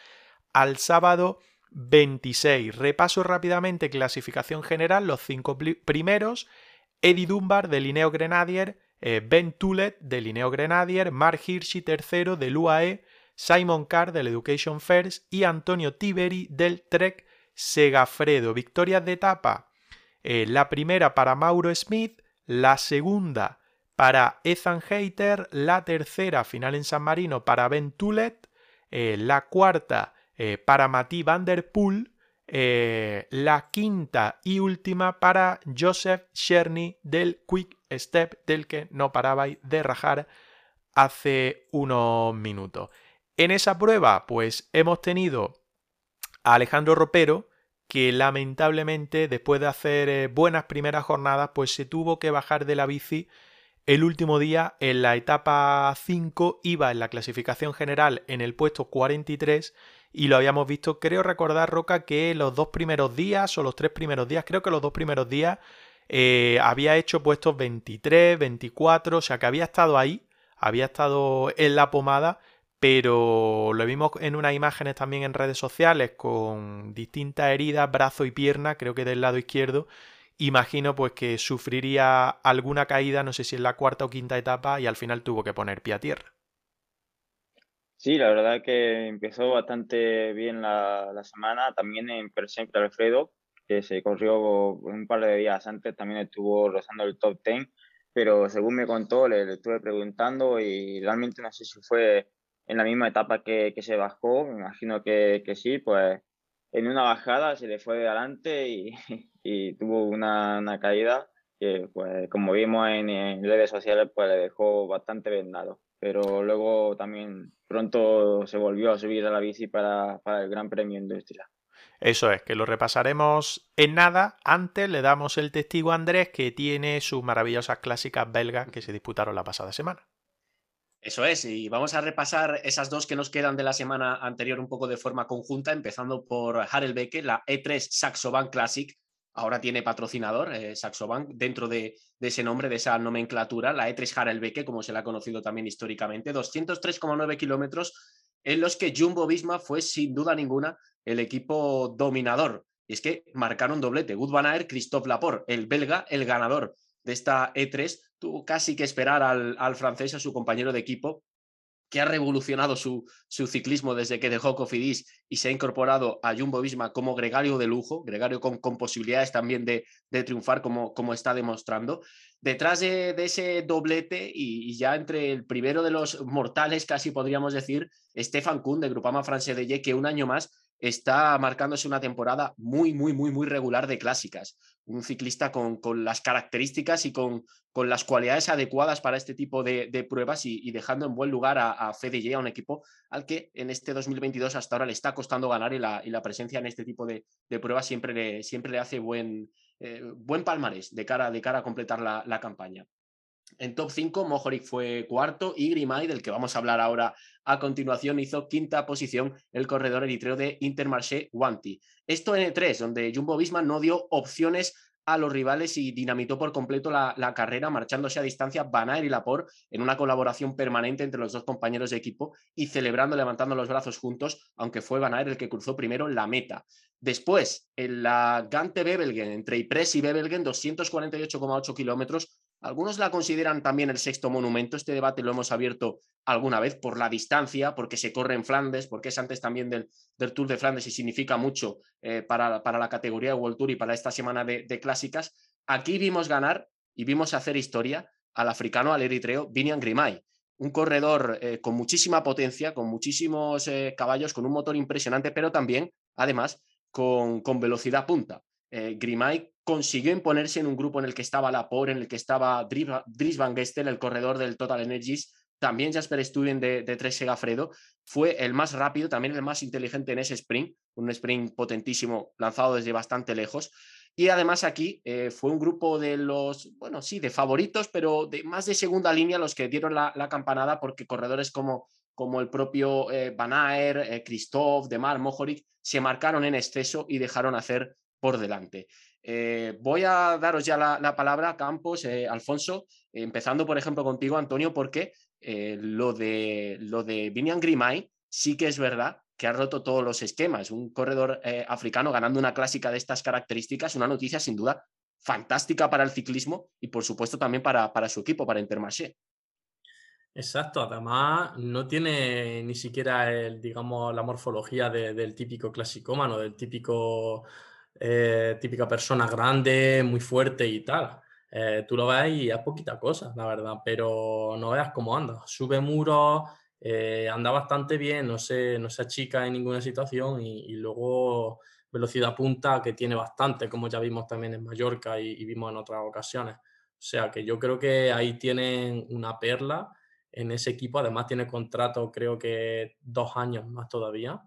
al sábado 26. Repaso rápidamente clasificación general, los cinco primeros. Eddie Dunbar de Lineo Grenadier, eh, Ben Tulet de Lineo Grenadier, Mark Hirschi tercero del UAE, Simon Carr del Education First y Antonio Tiberi del Trek Segafredo. Victorias de etapa. Eh, la primera para Mauro Smith, la segunda para Ethan Hayter, la tercera final en San Marino para Ben Tulet, eh, la cuarta eh, para Mati Van Der Poel, la quinta y última para Joseph Cherny del Quick Step, del que no parabais de rajar hace unos minutos. En esa prueba, pues hemos tenido Alejandro Ropero, que lamentablemente después de hacer eh, buenas primeras jornadas, pues se tuvo que bajar de la bici el último día en la etapa 5, iba en la clasificación general en el puesto 43 y lo habíamos visto, creo recordar, Roca, que los dos primeros días o los tres primeros días, creo que los dos primeros días eh, había hecho puestos 23, 24, o sea que había estado ahí, había estado en la pomada, pero lo vimos en unas imágenes también en redes sociales con distintas heridas, brazo y pierna, creo que del lado izquierdo. Imagino pues que sufriría alguna caída, no sé si en la cuarta o quinta etapa, y al final tuvo que poner pie a tierra.
Sí, la verdad que empezó bastante bien la, la semana. También en Perseguir Alfredo, que se corrió un par de días antes, también estuvo rozando el top 10. Pero según me contó, le, estuve preguntando y realmente no sé si fue en la misma etapa que, que se bajó, me imagino que, que, sí, pues en una bajada se le fue de adelante y, [LAUGHS] y tuvo una, una, caída que, pues, como vimos en, en, redes sociales, pues le dejó bastante vendado. Pero luego también pronto se volvió a subir a la bici para, para el Gran Premio Industria.
Eso es, que lo repasaremos en nada. Antes le damos el testigo a Andrés que tiene sus maravillosas clásicas belgas que se disputaron la pasada semana.
Eso es, y vamos a repasar esas dos que nos quedan de la semana anterior un poco de forma conjunta, empezando por Harelbeke, la E3 Saxo Bank Classic. Ahora tiene patrocinador, eh, Saxo Bank, dentro de, ese nombre, de esa nomenclatura, la E3 Harelbeke, como se la ha conocido también históricamente, 203,9 kilómetros en los que Jumbo Visma fue sin duda ninguna el equipo dominador. Y es que marcaron doblete. Wout van Aert, Christophe Laporte, el belga, el ganador de esta E3, tuvo casi que esperar al, al francés, a su compañero de equipo, que ha revolucionado su, su, ciclismo desde que dejó Cofidis y se ha incorporado a Jumbo Visma como gregario de lujo, gregario con, con posibilidades también de, de triunfar como, como, está demostrando. Detrás de, ese doblete y, ya entre el primero de los mortales, casi podríamos decir, Stefan Kuhn de Grupama France de que un año más está marcándose una temporada muy, muy, muy, muy regular de clásicas. Un ciclista con, con las características y con, con, las cualidades adecuadas para este tipo de, de pruebas y, dejando en buen lugar a, a FDJ, a un equipo al que en este 2022 hasta ahora le está costando ganar y la, y la presencia en este tipo de, de pruebas siempre le, siempre le hace buen, eh, buen palmarés de cara, de cara a completar la, la campaña. En top 5, Mohoric fue cuarto y Grimay, del que vamos a hablar ahora a continuación, hizo quinta posición el corredor eritreo de Intermarché Wanty. Esto en E3, donde Jumbo Visma no dio opciones a los rivales y dinamitó por completo la, carrera, marchándose a distancia Van y Laporte en una colaboración permanente entre los dos compañeros de equipo y celebrando, levantando los brazos juntos, aunque fue Van el que cruzó primero la meta. Después, en la Gante Bebelgen, entre Ypres y Bebelgen, 248,8 kilómetros, algunos la consideran también el sexto monumento. Este debate lo hemos abierto alguna vez por la distancia, porque se corre en Flandes, porque es antes también del, Tour de Flandes y significa mucho eh, para, para, la categoría de World Tour y para esta semana de, de, clásicas. Aquí vimos ganar y vimos hacer historia al africano, al eritreo, Vinian Grimay. Un corredor eh, con muchísima potencia, con muchísimos eh, caballos, con un motor impresionante, pero también, además, con, con velocidad punta. Eh, Grimay consiguió imponerse en un grupo en el que estaba Laporte, en el que estaba Dries Van Gestel, el corredor del Total Energies, también Jasper Stuyven de, de Tres Segafredo, fue el más rápido, también el más inteligente en ese sprint, un sprint potentísimo lanzado desde bastante lejos. Y además aquí eh, fue un grupo de los, bueno, sí, de favoritos, pero de más de segunda línea los que dieron la, campanada porque corredores como, como el propio eh, Van Aert, eh, Christophe, Demar, Mohoric, se marcaron en exceso y dejaron hacer por delante. Eh, voy a daros ya la, la palabra, Campos, eh, Alfonso, empezando por ejemplo contigo, Antonio, porque eh, lo de, lo de Vinian Grimay sí que es verdad que ha roto todos los esquemas. Un corredor eh, africano ganando una clásica de estas características, una noticia sin duda fantástica para el ciclismo y por supuesto también para, para su equipo, para Intermarché.
Exacto, además no tiene ni siquiera el, digamos, la morfología de, del típico clasicómano, del típico eh, típica persona grande, muy fuerte y tal. Eh, tú lo ves y es poquita cosa, la verdad, pero no veas cómo anda. Sube muros, eh, anda bastante bien, no se, no se achica en ninguna situación y, luego velocidad punta que tiene bastante, como ya vimos también en Mallorca y, y vimos en otras ocasiones. O sea que yo creo que ahí tienen una perla en ese equipo. Además tiene contrato creo que dos años más todavía.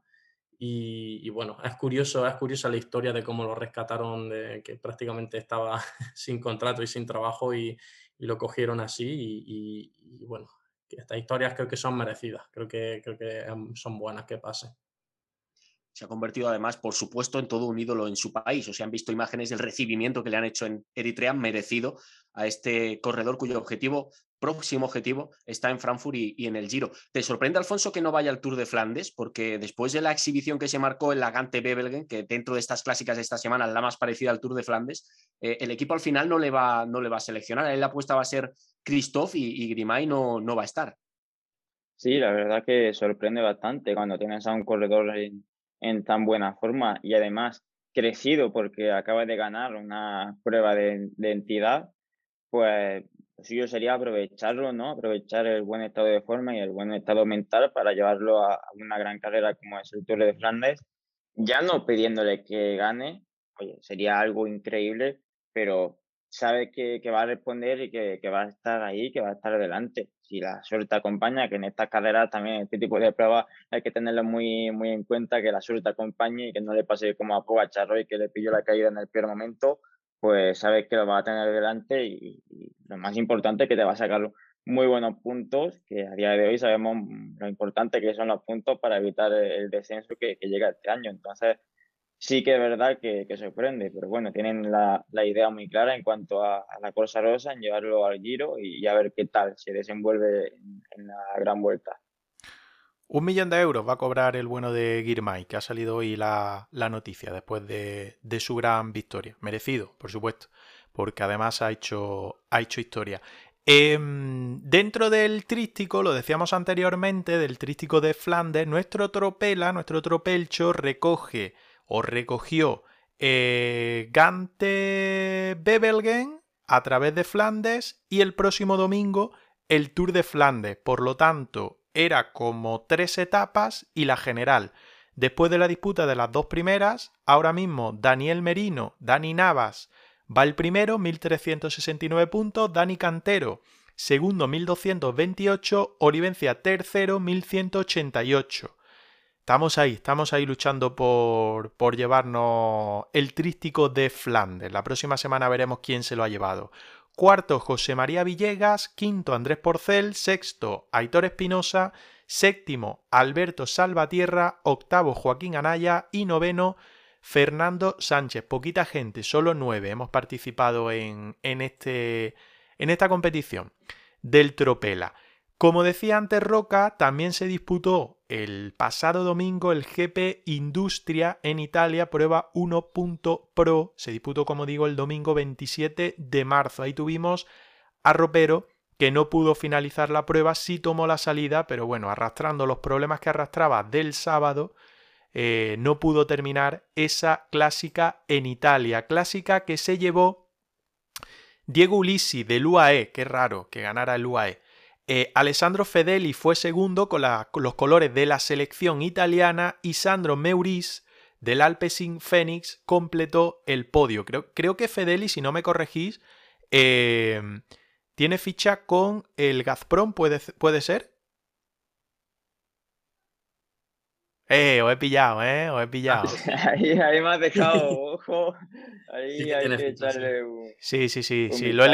Y, bueno, es curioso, es curiosa la historia de cómo lo rescataron, de que prácticamente estaba [LAUGHS] sin contrato y sin trabajo y, y lo cogieron así. Y, y, bueno, estas historias creo que son merecidas, creo que, creo que son buenas que pasen
se ha convertido además, por supuesto, en todo un ídolo en su país. O sea, han visto imágenes del recibimiento que le han hecho en Eritrea, merecido a este corredor cuyo objetivo, próximo objetivo, está en Frankfurt y, en el Giro. ¿Te sorprende, Alfonso, que no vaya al Tour de Flandes? Porque después de la exhibición que se marcó en la Gante Bebelgen, que dentro de estas clásicas de esta semana la más parecida al Tour de Flandes, eh, el equipo al final no le, va, no le va a seleccionar. Ahí la apuesta va a ser Christophe y, y Grimay no, no va a estar.
Sí, la verdad que sorprende bastante cuando tienes a un corredor en, en tan buena forma y además crecido porque acaba de ganar una prueba de, de entidad, pues lo suyo sería aprovecharlo, ¿no? Aprovechar el buen estado de forma y el buen estado mental para llevarlo a una gran carrera como es el Tour de Flandes. Ya no pidiéndole que gane, oye, sería algo increíble, pero sabe que, que va a responder y que, que, va a estar ahí, que va a estar delante. Si la suerte acompaña, que en estas carreras también, este tipo de pruebas, hay que tenerlo muy, muy en cuenta, que la suerte acompañe y que no le pase como a Pogachar y que le pilló la caída en el peor momento, pues sabes que lo va a tener delante y, lo más importante es que te va a sacar muy buenos puntos, que a día de hoy sabemos lo importante que son los puntos para evitar el, descenso que, llega este año. Entonces, sí que es verdad que, que sorprende, pero bueno, tienen la, la, idea muy clara en cuanto a, la Corsa Rosa, en llevarlo al Giro y, a ver qué tal se desenvuelve en, la gran vuelta.
Un millón de euros va a cobrar el bueno de Girmay, que ha salido hoy la, la noticia después de, de, su gran victoria. Merecido, por supuesto, porque además ha hecho, ha hecho historia. Eh, dentro del trístico, lo decíamos anteriormente, del trístico de Flandes, nuestro tropela, nuestro tropelcho recoge o recogió eh, Gante Bebelgen a través de Flandes y el próximo domingo el Tour de Flandes. Por lo tanto, era como tres etapas y la general. Después de la disputa de las dos primeras, ahora mismo Daniel Merino, Dani Navas va el primero, 1369 puntos, Dani Cantero segundo, 1228, Olivencia tercero, 1188. Estamos ahí, estamos ahí luchando por, por llevarnos el trístico de Flandes. La próxima semana veremos quién se lo ha llevado. Cuarto, José María Villegas. Quinto, Andrés Porcel. Sexto, Aitor Espinosa. Séptimo, Alberto Salvatierra. Octavo, Joaquín Anaya. Y noveno, Fernando Sánchez. Poquita gente, solo nueve hemos participado en, en, este, en esta competición del Tropela. Como decía antes Roca, también se disputó el pasado domingo el GP Industria en Italia, prueba 1.pro. Se disputó, como digo, el domingo 27 de marzo. Ahí tuvimos a Ropero, que no pudo finalizar la prueba, sí tomó la salida, pero bueno, arrastrando los problemas que arrastraba del sábado, eh, no pudo terminar esa clásica en Italia. Clásica que se llevó Diego Ulisi del UAE, qué raro que ganara el UAE. Eh, Alessandro Fedeli fue segundo con, los colores de la selección italiana y Sandro Meuris del Alpecin Phoenix completó el podio. Creo, que Fedeli, si no me corregís, eh, tiene ficha con el Gazprom, ¿puede, puede ser? Eh, os he pillado, eh, os he pillado. [LAUGHS]
ahí, ahí me has dejado, [LAUGHS] ojo. Ahí hay que echarle un.
Sí, sí, sí, sí. Lo, he,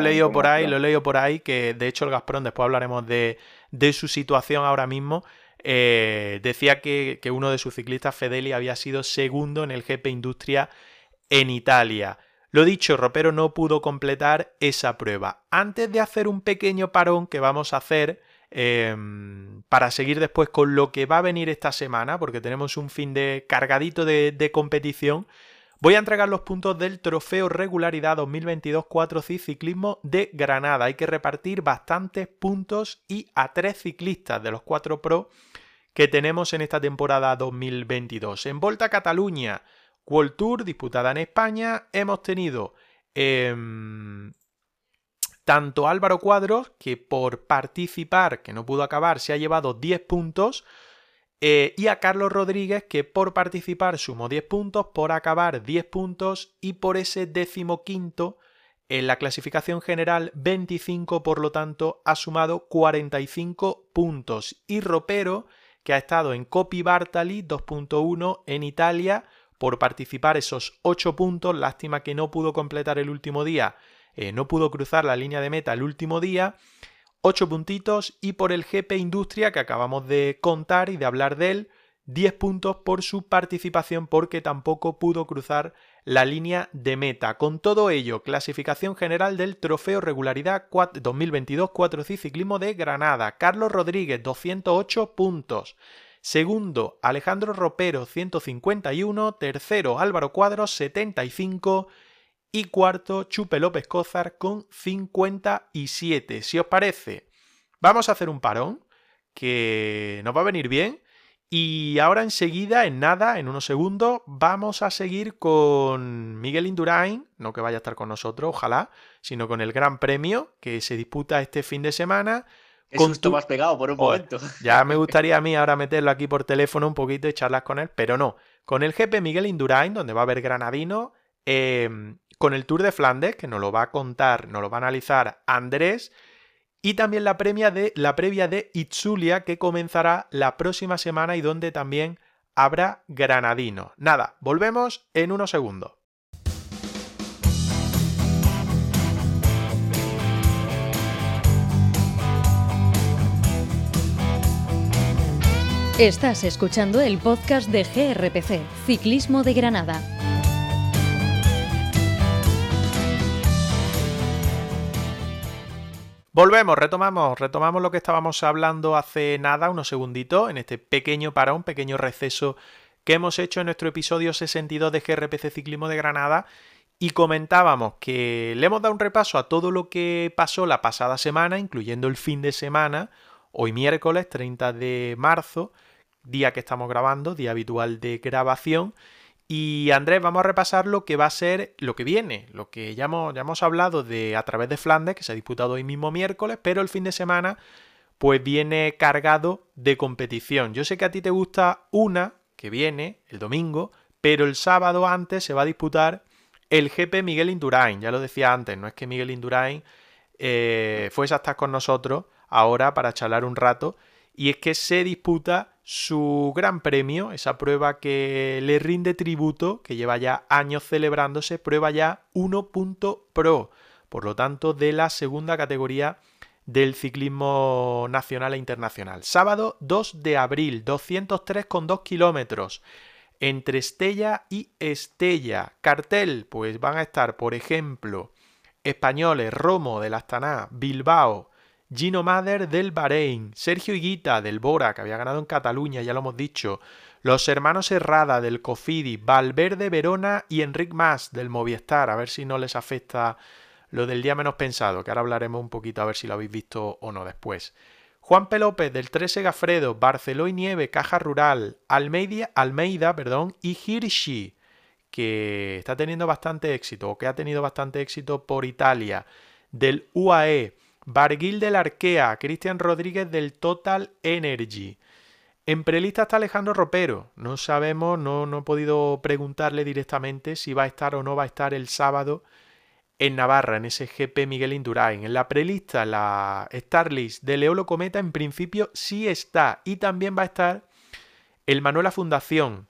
leído por ahí, lo he leído por ahí, que de hecho el Gazprom, después hablaremos de, de su situación ahora mismo. Eh, decía que, que, uno de sus ciclistas, Fedeli, había sido segundo en el GP Industria en Italia. Lo dicho, Ropero no pudo completar esa prueba. Antes de hacer un pequeño parón que vamos a hacer Em, para seguir después con lo que va a venir esta semana, porque tenemos un fin de cargadito de, competición. Voy a entregar los puntos del Trofeo Regularidad 2022 4C Ciclismo de Granada. Hay que repartir bastantes puntos y a tres ciclistas de los 4 Pro que tenemos en esta temporada 2022. En Volta Cataluña, World Tour disputada en España, hemos tenido em, tanto Álvaro Cuadros, que por participar, que no pudo acabar, se ha llevado 10 puntos, eh, y a Carlos Rodríguez, que por participar sumó 10 puntos, por acabar 10 puntos, y por ese décimo quinto en la clasificación general 25, por lo tanto ha sumado 45 puntos. Y Ropero, que ha estado en Copy Bartali 2.1 en Italia, por participar esos 8 puntos, lástima que no pudo completar el último día eh, no pudo cruzar la línea de meta el último día. 8 puntitos y por el GP Industria que acabamos de contar y de hablar de él, 10 puntos por su participación porque tampoco pudo cruzar la línea de meta. Con todo ello, clasificación general del Trofeo Regularidad 2022 4C Ciclismo de Granada. Carlos Rodríguez, 208 puntos. Segundo, Alejandro Ropero, 151. Tercero, Álvaro Cuadros, 75 y cuarto Chupe López Cózar con 57. Si os parece, vamos a hacer un parón que nos va a venir bien Y ahora enseguida, en nada, en unos segundos, vamos a seguir con Miguel Indurain, no que vaya a estar con nosotros, ojalá, sino con el Gran Premio que se disputa este fin de semana.
Con tu... más pegado por un momento. [LAUGHS]
Ya me gustaría a mí ahora meterlo aquí por teléfono un poquito y charlas con él, pero no. Con el GP Miguel Indurain, donde va a haber granadino, em, con el Tour de Flandes, que nos lo va a contar, nos lo va a analizar Andrés, y también la, premia de, la previa de Itzulia que comenzará la próxima semana y donde también habrá granadino. Nada, volvemos en unos segundos.
Estás escuchando el podcast de GRPC, Ciclismo de Granada.
Volvemos, retomamos, retomamos lo que estábamos hablando hace nada, unos segunditos, en este pequeño parón, pequeño receso que hemos hecho en nuestro episodio 62 de GRPC Ciclismo de Granada y comentábamos que le hemos dado un repaso a todo lo que pasó la pasada semana, incluyendo el fin de semana, hoy miércoles 30 de marzo, día que estamos grabando, día habitual de grabación, y Andrés, vamos a repasar lo que va a ser lo que viene, lo que ya hemos, ya hemos hablado de a través de Flandes, que se ha disputado hoy mismo miércoles, pero el fin de semana pues viene cargado de competición. Yo sé que a ti te gusta una que viene el domingo, pero el sábado antes se va a disputar el GP Miguel Indurain. Ya lo decía antes, no es que Miguel Indurain eh, fuese a estar con nosotros ahora para charlar un rato, y es que se disputa su gran premio, esa prueba que le rinde tributo, que lleva ya años celebrándose, prueba ya 1.pro, por lo tanto de la segunda categoría del ciclismo nacional e internacional. Sábado 2 de abril, 203,2 kilómetros entre Estella y Estella. Cartel, pues van a estar, por ejemplo, españoles, Romo del Astana, Bilbao, Gino Mader del Bahrein, Sergio Higuita del Bora, que había ganado en Cataluña, ya lo hemos dicho, los hermanos Herrada del Cofidi, Valverde Verona y Enric Mas del Movistar, a ver si no les afecta lo del día menos pensado, que ahora hablaremos un poquito a ver si lo habéis visto o no después. Juan P. López del 13 Gafredo, Barceló y Nieve, Caja Rural, Almeida, Almeida perdón, y Hirschi, que está teniendo bastante éxito, o que ha tenido bastante éxito por Italia, del UAE, Barguil del Arkea, Cristian Rodríguez del Total Energy. En prelista está Alejandro Ropero. No sabemos, no, no he podido preguntarle directamente si va a estar o no va a estar el sábado en Navarra, en ese GP Miguel Indurain. En la prelista, la Starlist de Leolo Cometa, en principio sí está. Y también va a estar el Manuela Fundación,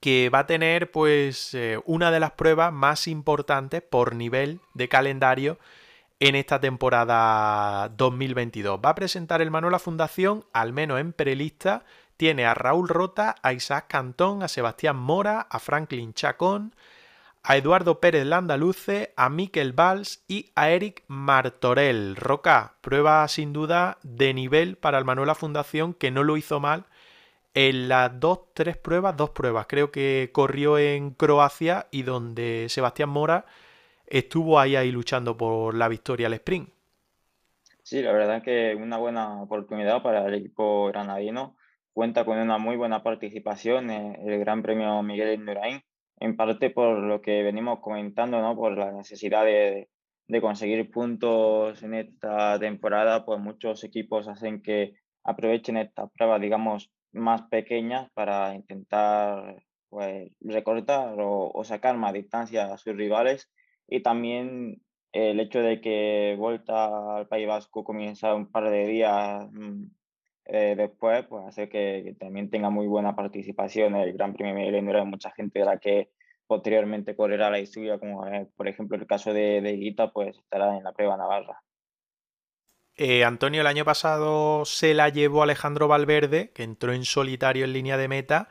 que va a tener pues eh, una de las pruebas más importantes por nivel de calendario en esta temporada 2022. Va a presentar el Manuel la Fundación, al menos en prelista, tiene a Raúl Rota, a Isaac Cantón, a Sebastián Mora, a Franklin Chacón, a Eduardo Pérez Landaluce, a Miquel Valls y a Eric Martorell. Roca, prueba sin duda de nivel para el Manuela Fundación que no lo hizo mal en las dos, tres pruebas, dos pruebas. Creo que corrió en Croacia y donde Sebastián Mora estuvo ahí, ahí luchando por la victoria al sprint.
Sí, la verdad que una buena oportunidad para el equipo granadino. Cuenta con una muy buena participación en el Gran Premio Miguel Indurain, en parte por lo que venimos comentando, ¿no? por la necesidad de, de conseguir puntos en esta temporada, pues muchos equipos hacen que aprovechen estas pruebas, digamos, más pequeñas para intentar pues, recortar o sacar más distancia a sus rivales y también el hecho de que Vuelta al País Vasco comienza un par de días mm, eh, después, pues hace que, también tenga muy buena participación el Gran Premio Miguel Hay mucha gente de la que posteriormente correrá la historia, como por ejemplo el caso de, de Guita, pues estará en la prueba navarra.
Eh, Antonio, el año pasado se la llevó Alejandro Valverde, que entró en solitario en línea de meta,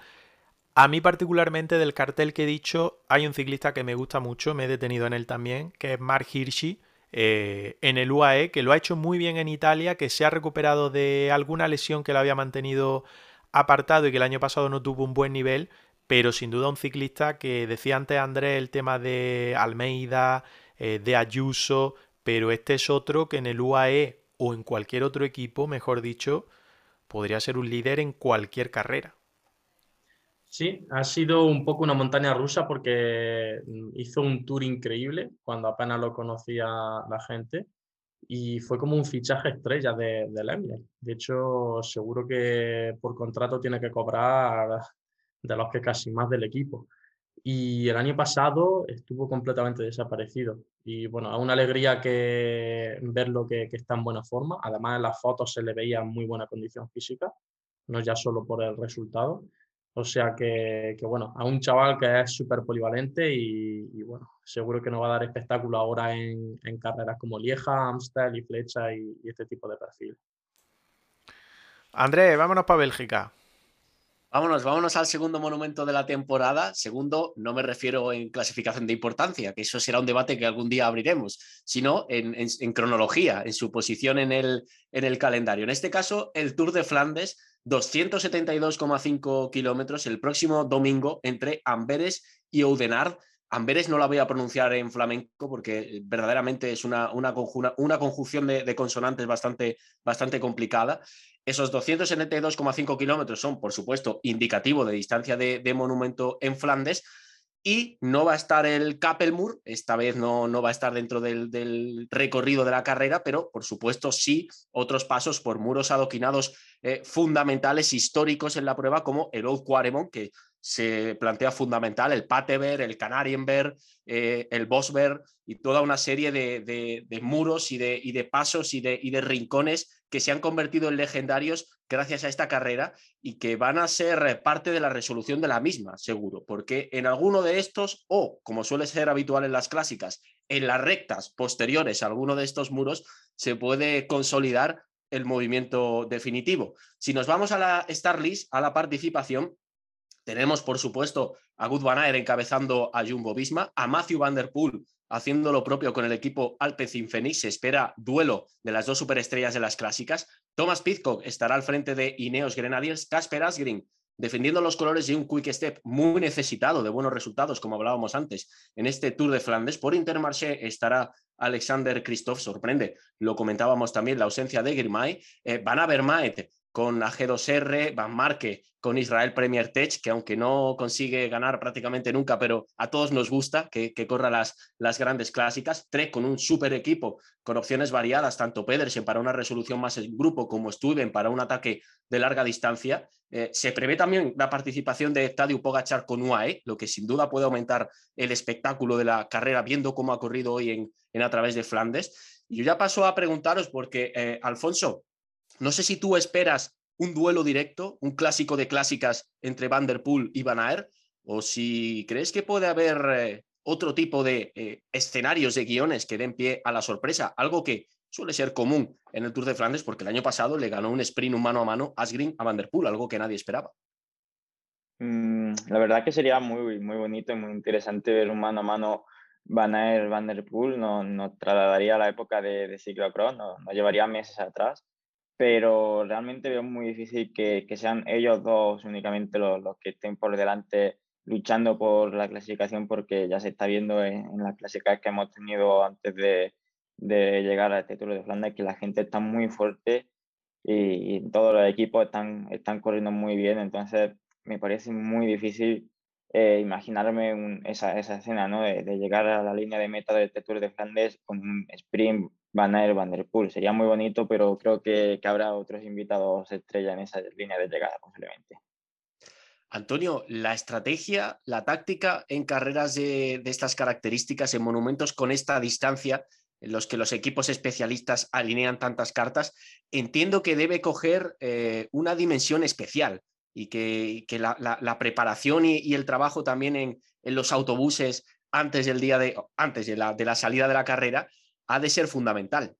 a mí particularmente del cartel que he dicho hay un ciclista que me gusta mucho, me he detenido en él también, que es Mark Hirschi, eh, en el UAE, que lo ha hecho muy bien en Italia, que se ha recuperado de alguna lesión que lo había mantenido apartado y que el año pasado no tuvo un buen nivel, pero sin duda un ciclista que decía antes Andrés el tema de Almeida, eh, de Ayuso, pero este es otro que en el UAE o en cualquier otro equipo, mejor dicho, podría ser un líder en cualquier carrera.
Sí, ha sido un poco una montaña rusa porque mm, hizo un tour increíble cuando apenas lo conocía la gente y fue como un fichaje estrella de, del De hecho, seguro que por contrato tiene que cobrar de los que casi más del equipo. Y el año pasado estuvo completamente desaparecido. Y bueno, es una alegría que verlo que, que está en buena forma. Además, en las fotos se le veía en muy buena condición física, no ya solo por el resultado. O sea que, bueno, a un chaval que es súper polivalente y, bueno, seguro que nos va a dar espectáculo ahora en, carreras como Lieja, Amstel y Flecha y, este tipo de perfil.
Andrés, vámonos para Bélgica.
Vámonos, vámonos al segundo monumento de la temporada. Segundo, no me refiero en clasificación de importancia, que eso será un debate que algún día abriremos, sino en, cronología, en su posición en el, en el calendario. En este caso, el Tour de Flandes 272,5 kilómetros el próximo domingo entre Amberes y Oudenard. Amberes no la voy a pronunciar en flamenco porque verdaderamente es una, una, una conjunción de, consonantes bastante, bastante complicada. Esos 272,5 kilómetros son, por supuesto, indicativo de distancia de monumento en Flandes, y no va a estar el Kappelmur, esta vez no, no va a estar dentro del, recorrido de la carrera, pero por supuesto sí otros pasos por muros adoquinados eh, fundamentales históricos en la prueba, como el Old Quaremont, que se plantea fundamental, el Patever, el Canarienberg, eh, el Bosberg y toda una serie de, muros y de, pasos y de rincones que se han convertido en legendarios gracias a esta carrera y que van a ser parte de la resolución de la misma, seguro, porque en alguno de estos, o como suele ser habitual en las clásicas, en las rectas posteriores a alguno de estos muros, se puede consolidar el movimiento definitivo. Si nos vamos a la Star List, a la participación, tenemos, por supuesto, a Good Van encabezando a Jumbo Visma, a Matthew Van Der Poel haciendo lo propio con el equipo Alpecin Phoenix. Se espera duelo de las dos superestrellas de las clásicas. Thomas Pitcock estará al frente de Ineos Grenadiers. Casper Asgreen defendiendo los colores de un Quick Step muy necesitado de buenos resultados, como hablábamos antes, en este Tour de Flandes. Por Intermarché estará Alexander Christoph, sorprende, lo comentábamos también, la ausencia de Girmay. Eh, Van Avermaet con AG2R, Van Marke con Israel Premier Tech, que aunque no consigue ganar prácticamente nunca, pero a todos nos gusta que, corra las, las grandes clásicas. Trek con un super equipo, con opciones variadas, tanto Pedersen para una resolución más en grupo como Stuben para un ataque de larga distancia. Eh, se prevé también la participación de Tadeu Pogachar con UAE, lo que sin duda puede aumentar el espectáculo de la carrera, viendo cómo ha corrido hoy en, en a través de Flandes. Yo ya paso a preguntaros, porque, eh, Alfonso, no sé si tú esperas un duelo directo, un clásico de clásicas entre Van der Poel y Van Aert, o si crees que puede haber eh, otro tipo de eh, escenarios de guiones que den pie a la sorpresa, algo que suele ser común en el Tour de Flandes, porque el año pasado le ganó un sprint un mano a mano Asgreen a Van der Poel, algo que nadie esperaba.
Mm, la verdad que sería muy, muy bonito y muy interesante ver un mano a mano Van Aert, Van der Poel, nos no trasladaría a la época de, de ciclocross, nos no llevaría meses atrás pero realmente veo muy difícil que, que sean ellos dos únicamente los, los, que estén por delante luchando por la clasificación porque ya se está viendo en, en las clásicas que hemos tenido antes de, de, llegar a este Tour de Flandes que la gente está muy fuerte y, todos los equipos están, están corriendo muy bien, entonces me parece muy difícil eh, imaginarme esa, esa, escena ¿no? de, de, llegar a la línea de meta de este Tour de Flandes con un sprint Van Aert, Van Der Poel. Sería muy bonito, pero creo que, habrá otros invitados estrella en esa línea de llegada, posiblemente.
Antonio, la estrategia, la táctica en carreras de, estas características, en monumentos con esta distancia, en los que los equipos especialistas alinean tantas cartas, entiendo que debe coger eh, una dimensión especial y que, la, preparación y, el trabajo también en, los autobuses antes del día de, antes de la salida de la carrera ha de ser fundamental.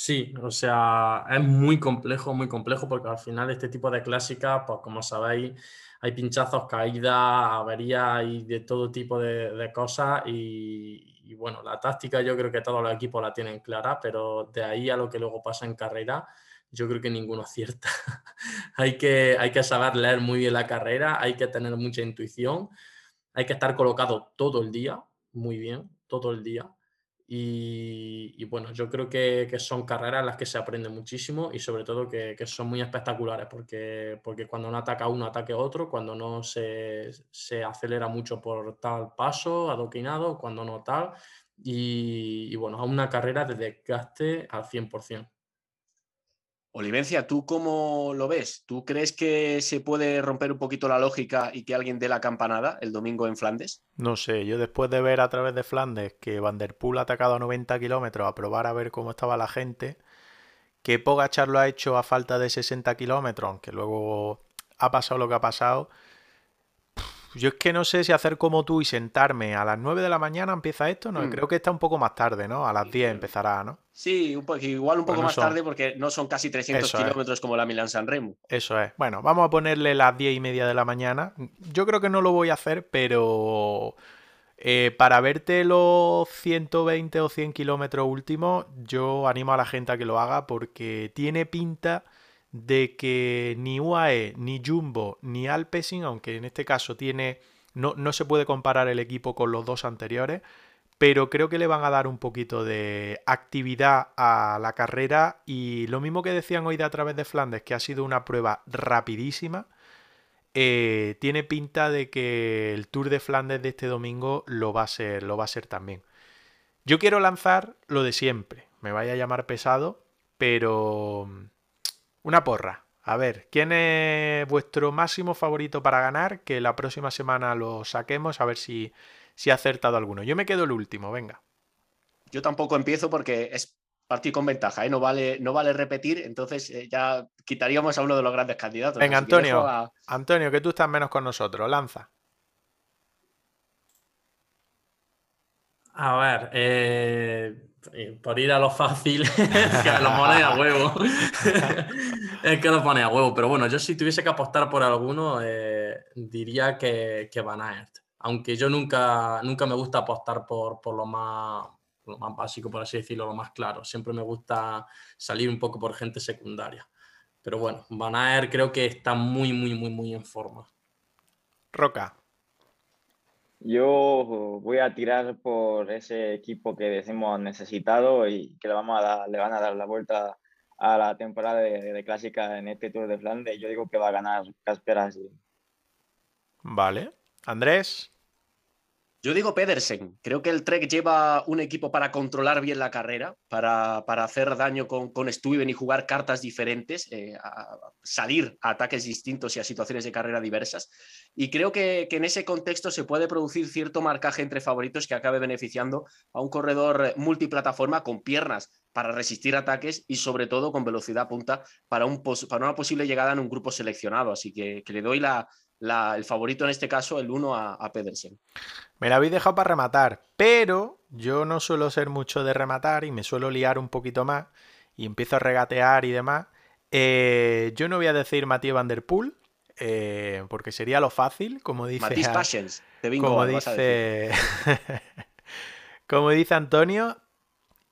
Sí, o sea, es muy complejo, muy complejo, porque al final este tipo de clásicas, pues como sabéis, hay pinchazos, caídas, averías y de todo tipo de, cosas. Y, y, bueno, la táctica yo creo que todos los equipos la tienen clara, pero de ahí a lo que luego pasa en carrera, yo creo que ninguno acierta. [LAUGHS] hay, que, hay que saber leer muy bien la carrera, hay que tener mucha intuición, hay que estar colocado todo el día, muy bien, todo el día Y, bueno, yo creo que, son carreras en las que se aprende muchísimo y sobre todo que, son muy espectaculares porque, porque cuando no ataca uno, ataque otro, cuando no se, acelera mucho por tal paso, adoquinado, cuando no tal. Y, y bueno, a una carrera de desgaste al 100%.
Olivencia, ¿tú cómo lo ves? ¿Tú crees que se puede romper un poquito la lógica y que alguien dé la campanada el domingo en Flandes?
No sé, yo después de ver a través de Flandes que Van Der Poel ha atacado a 90 kilómetros a probar a ver cómo estaba la gente, que Pogachar lo ha hecho a falta de 60 kilómetros, aunque luego ha pasado lo que ha pasado, yo es que no sé si hacer como tú y sentarme a las 9 de la mañana empieza esto, no, mm. creo que está un poco más tarde, ¿no? A las 10 empezará, ¿no?
Sí, un igual un poco más tarde porque no son casi 300 kilómetros como la Milán-San Remo.
Eso es. Bueno, vamos a ponerle las 10 y media de la mañana. Yo creo que no lo voy a hacer, pero eh, para verte los 120 o 100 kilómetros últimos, yo animo a la gente a que lo haga porque tiene pinta de que ni UAE, ni Jumbo, ni Alpecin, aunque en este caso tiene. No, no se puede comparar el equipo con los dos anteriores, pero creo que le van a dar un poquito de actividad a la carrera y lo mismo que decían hoy de a través de Flandes, que ha sido una prueba rapidísima, eh, tiene pinta de que el Tour de Flandes de este domingo lo va a ser, lo va a ser también. Yo quiero lanzar lo de siempre, me vaya a llamar pesado, pero una porra. A ver, ¿quién es vuestro máximo favorito para ganar? Que la próxima semana lo saquemos a ver si, si ha acertado alguno. Yo me quedo el último, venga.
Yo tampoco empiezo porque es partir con ventaja, ¿eh? no, vale, no vale repetir, entonces eh, ya quitaríamos a uno de los grandes candidatos.
Venga, Antonio, Antonio, que tú estás menos con nosotros, lanza.
A ver, eh, por ir a lo fácil, [LAUGHS] que lo pone a huevo. [LAUGHS] es que lo pone a huevo. Pero bueno, yo si tuviese que apostar por alguno, eh, diría que, que Van Aert. Aunque yo nunca, nunca me gusta apostar por, por lo, más, lo más básico, por así decirlo, lo más claro. Siempre me gusta salir un poco por gente secundaria. Pero bueno, Van Aert creo que está muy, muy, muy, muy en forma.
Roca.
Yo voy a tirar por ese equipo que decimos necesitado y que le, vamos a le van a dar la vuelta a la temporada de, clásica en este Tour de Flandes. Yo digo que va a ganar Casper Asgreen.
Vale. Andrés.
Yo digo Pedersen. Creo que el Trek lleva un equipo para controlar bien la carrera, para, para hacer daño con, con Stuyven y jugar cartas diferentes, eh, a salir a ataques distintos y a situaciones de carrera diversas. Y creo que, que, en ese contexto se puede producir cierto marcaje entre favoritos que acabe beneficiando a un corredor multiplataforma con piernas para resistir ataques y sobre todo con velocidad punta para, un para una posible llegada en un grupo seleccionado. Así que, que le doy la, el favorito en este caso, el 1 a, Pedersen.
Me la habéis dejado para rematar, pero yo no suelo ser mucho de rematar y me suelo liar un poquito más y empiezo a regatear y demás. Eh, yo no voy a decir Matías Van Der Poel, eh, porque sería lo fácil, como dice.
Passions,
como dice, [LAUGHS] como dice Antonio.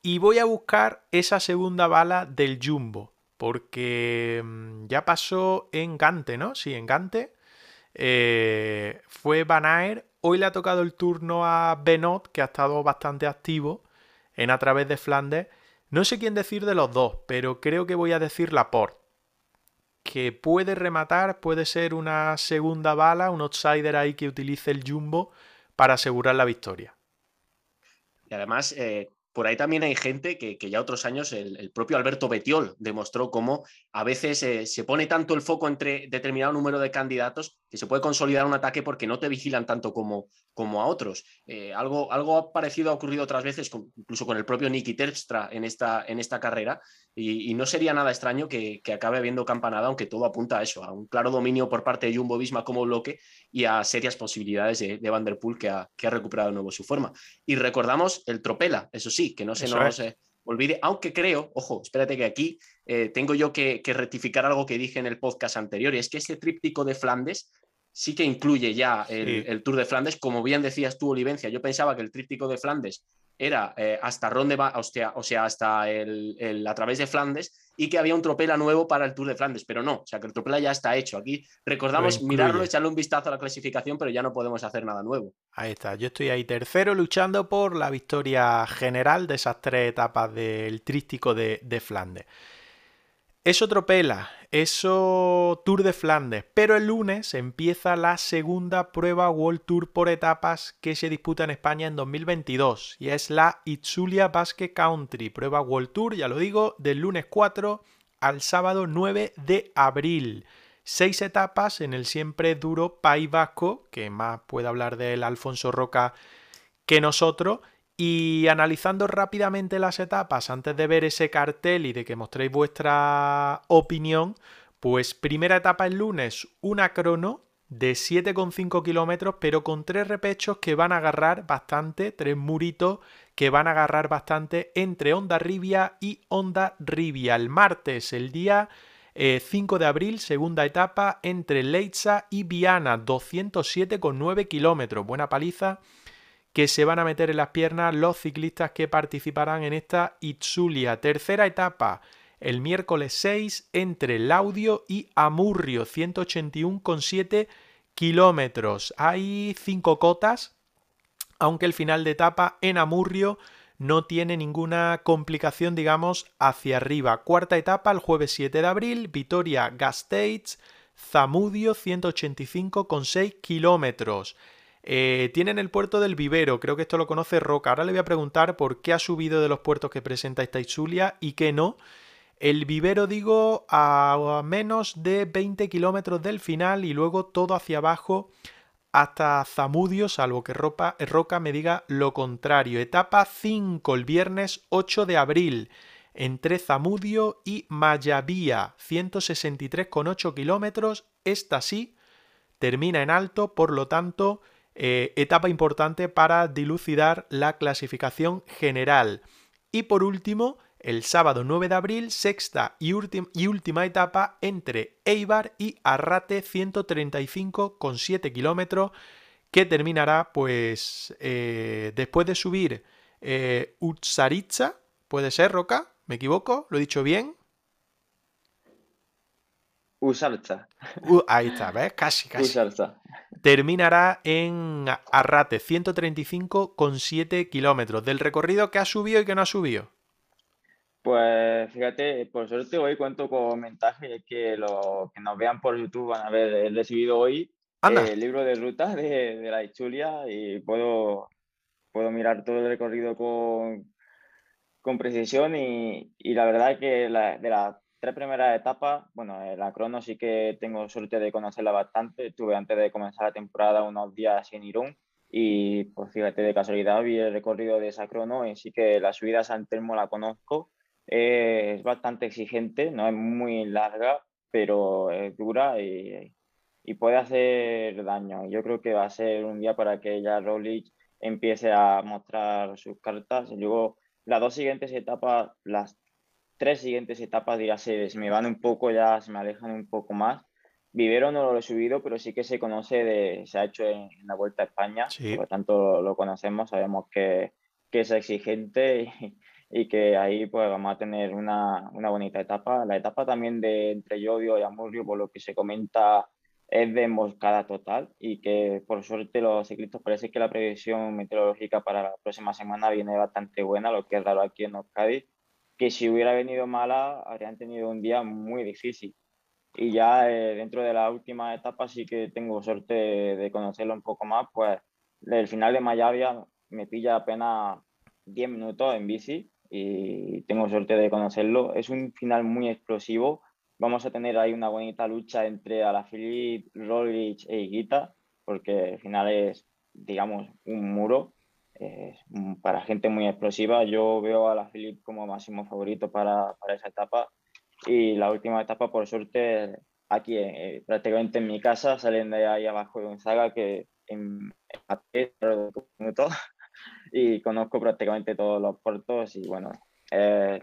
Y voy a buscar esa segunda bala del Jumbo, porque mm, ya pasó en Gante, ¿no? Sí, en Gante eh, fue Van Hoy le ha tocado el turno a Benot, que ha estado bastante activo en A través de Flandes. No sé quién decir de los dos, pero creo que voy a decir Laporte. Que puede rematar, puede ser una segunda bala, un outsider ahí que utilice el jumbo para asegurar la victoria.
Y además, eh, por ahí también hay gente que, ya otros años el, propio Alberto Betiol demostró cómo a veces eh, se pone tanto el foco entre determinado número de candidatos que se puede consolidar un ataque porque no te vigilan tanto como, como a otros. Eh, algo, algo parecido ha ocurrido otras veces, incluso con el propio Nicky Terpstra en esta, en esta carrera, y, no sería nada extraño que, acabe habiendo campanada, aunque todo apunta a eso, a un claro dominio por parte de Jumbo Visma como bloque y a serias posibilidades de, de Van Der Poel que ha, que ha recuperado de nuevo su forma. Y recordamos el Tropela, eso sí, que no se nos eh, olvide, aunque creo, ojo, espérate que aquí eh, tengo yo que, rectificar algo que dije en el podcast anterior, y es que este tríptico de Flandes sí que incluye ya el, Tour de Flandes, como bien decías tú, Olivencia, yo pensaba que el tríptico de Flandes era eh, hasta Ronde, o sea, o sea hasta el, a través de Flandes y que había un tropela nuevo para el Tour de Flandes, pero no, o sea que el tropela ya está hecho. Aquí recordamos mirarlo, echarle un vistazo a la clasificación, pero ya no podemos hacer nada nuevo.
Ahí está, yo estoy ahí tercero luchando por la victoria general de esas tres etapas del trístico de, de Flandes. Eso tropela, eso Tour de Flandes, pero el lunes empieza la segunda prueba World Tour por etapas que se disputa en España en 2022 y es la Itzulia Basque Country, prueba World Tour, ya lo digo, del lunes 4 al sábado 9 de abril. Seis etapas en el siempre duro País Vasco, que más puede hablar del Alfonso Roca que nosotros, y analizando rápidamente las etapas antes de ver ese cartel y de que mostréis vuestra opinión, pues primera etapa el lunes, una crono de 7,5 kilómetros, pero con tres repechos que van a agarrar bastante, tres muritos que van a agarrar bastante entre Onda Rivia y Onda Rivia. El martes, el día 5 eh, de abril, segunda etapa entre Leitza y Viana, 207,9 kilómetros. Buena paliza que se van a meter en las piernas los ciclistas que participarán en esta Itzulia. Tercera etapa, el miércoles 6 entre Laudio y Amurrio, 181,7 kilómetros. Hay cinco cotas, aunque el final de etapa en Amurrio no tiene ninguna complicación, digamos, hacia arriba. Cuarta etapa, el jueves 7 de abril, Vitoria Gasteiz, Zamudio, 185,6 kilómetros. Eh, tienen el puerto del Vivero, creo que esto lo conoce Roca. Ahora le voy a preguntar por qué ha subido de los puertos que presenta esta Itzulia y qué no. El vivero, digo, a menos de 20 kilómetros del final y luego todo hacia abajo hasta Zamudio, salvo que Roca me diga lo contrario. Etapa 5, el viernes 8 de abril, entre Zamudio y Mayavía, 163,8 kilómetros. Esta sí termina en alto, por lo tanto eh, etapa importante para dilucidar la clasificación general. Y por último, el sábado 9 de abril, sexta y, última etapa entre Eibar y Arrate, 135,7 kilómetros, que terminará pues eh, después de subir eh, puede ser Roca, me equivoco, lo he dicho bien.
Usarza.
ahí está, ¿ves? Casi, casi terminará en Arrate, 135,7 kilómetros. Del recorrido que ha subido y que no ha subido.
Pues fíjate, por suerte hoy cuento con ventaja que los que nos vean por YouTube van a haber recibido hoy el libro de ruta de, la Ichulia y puedo, puedo mirar todo el recorrido con, con precisión y, y la verdad que la, de la tres primeras etapas, bueno, la crono sí que tengo suerte de conocerla bastante. Estuve antes de comenzar la temporada unos días en Irún y, pues fíjate, de casualidad vi el recorrido de esa crono y sí que la subida a San Telmo la conozco. es bastante exigente, no es muy larga, pero es dura y, y, puede hacer daño. Yo creo que va a ser un día para que ya Roglic empiece a mostrar sus cartas. Y luego, las dos siguientes etapas las tres siguientes etapas ya se, me van un poco, ya se me alejan un poco más. Vivero no lo he subido, pero sí que se conoce, de, se ha hecho en, la Vuelta a España, por lo tanto lo conocemos, sabemos que, que es exigente y, que ahí pues vamos a tener una, una, bonita etapa. La etapa también de entre Llodio y Amurrio, por lo que se comenta, es de emboscada total y que por suerte los ciclistas parece que la previsión meteorológica para la próxima semana viene bastante buena, lo que es raro aquí en Euskadi que si hubiera venido mala habrían tenido un día muy difícil. Y ya eh, dentro de la última etapa sí que tengo suerte de, conocerlo un poco más, pues el final de Mayavia me pilla apenas 10 minutos en bici y tengo suerte de conocerlo. Es un final muy explosivo. Vamos a tener ahí una bonita lucha entre Alaphilippe, Roglic e Higuita, porque el final es, digamos, un muro para gente muy explosiva. Yo veo a la Philip como máximo favorito para, para, esa etapa. Y la última etapa, por suerte, aquí eh, prácticamente en mi casa, saliendo de ahí abajo de Gonzaga, que en, en minutos, [LAUGHS] y conozco prácticamente todos los puertos. Y bueno,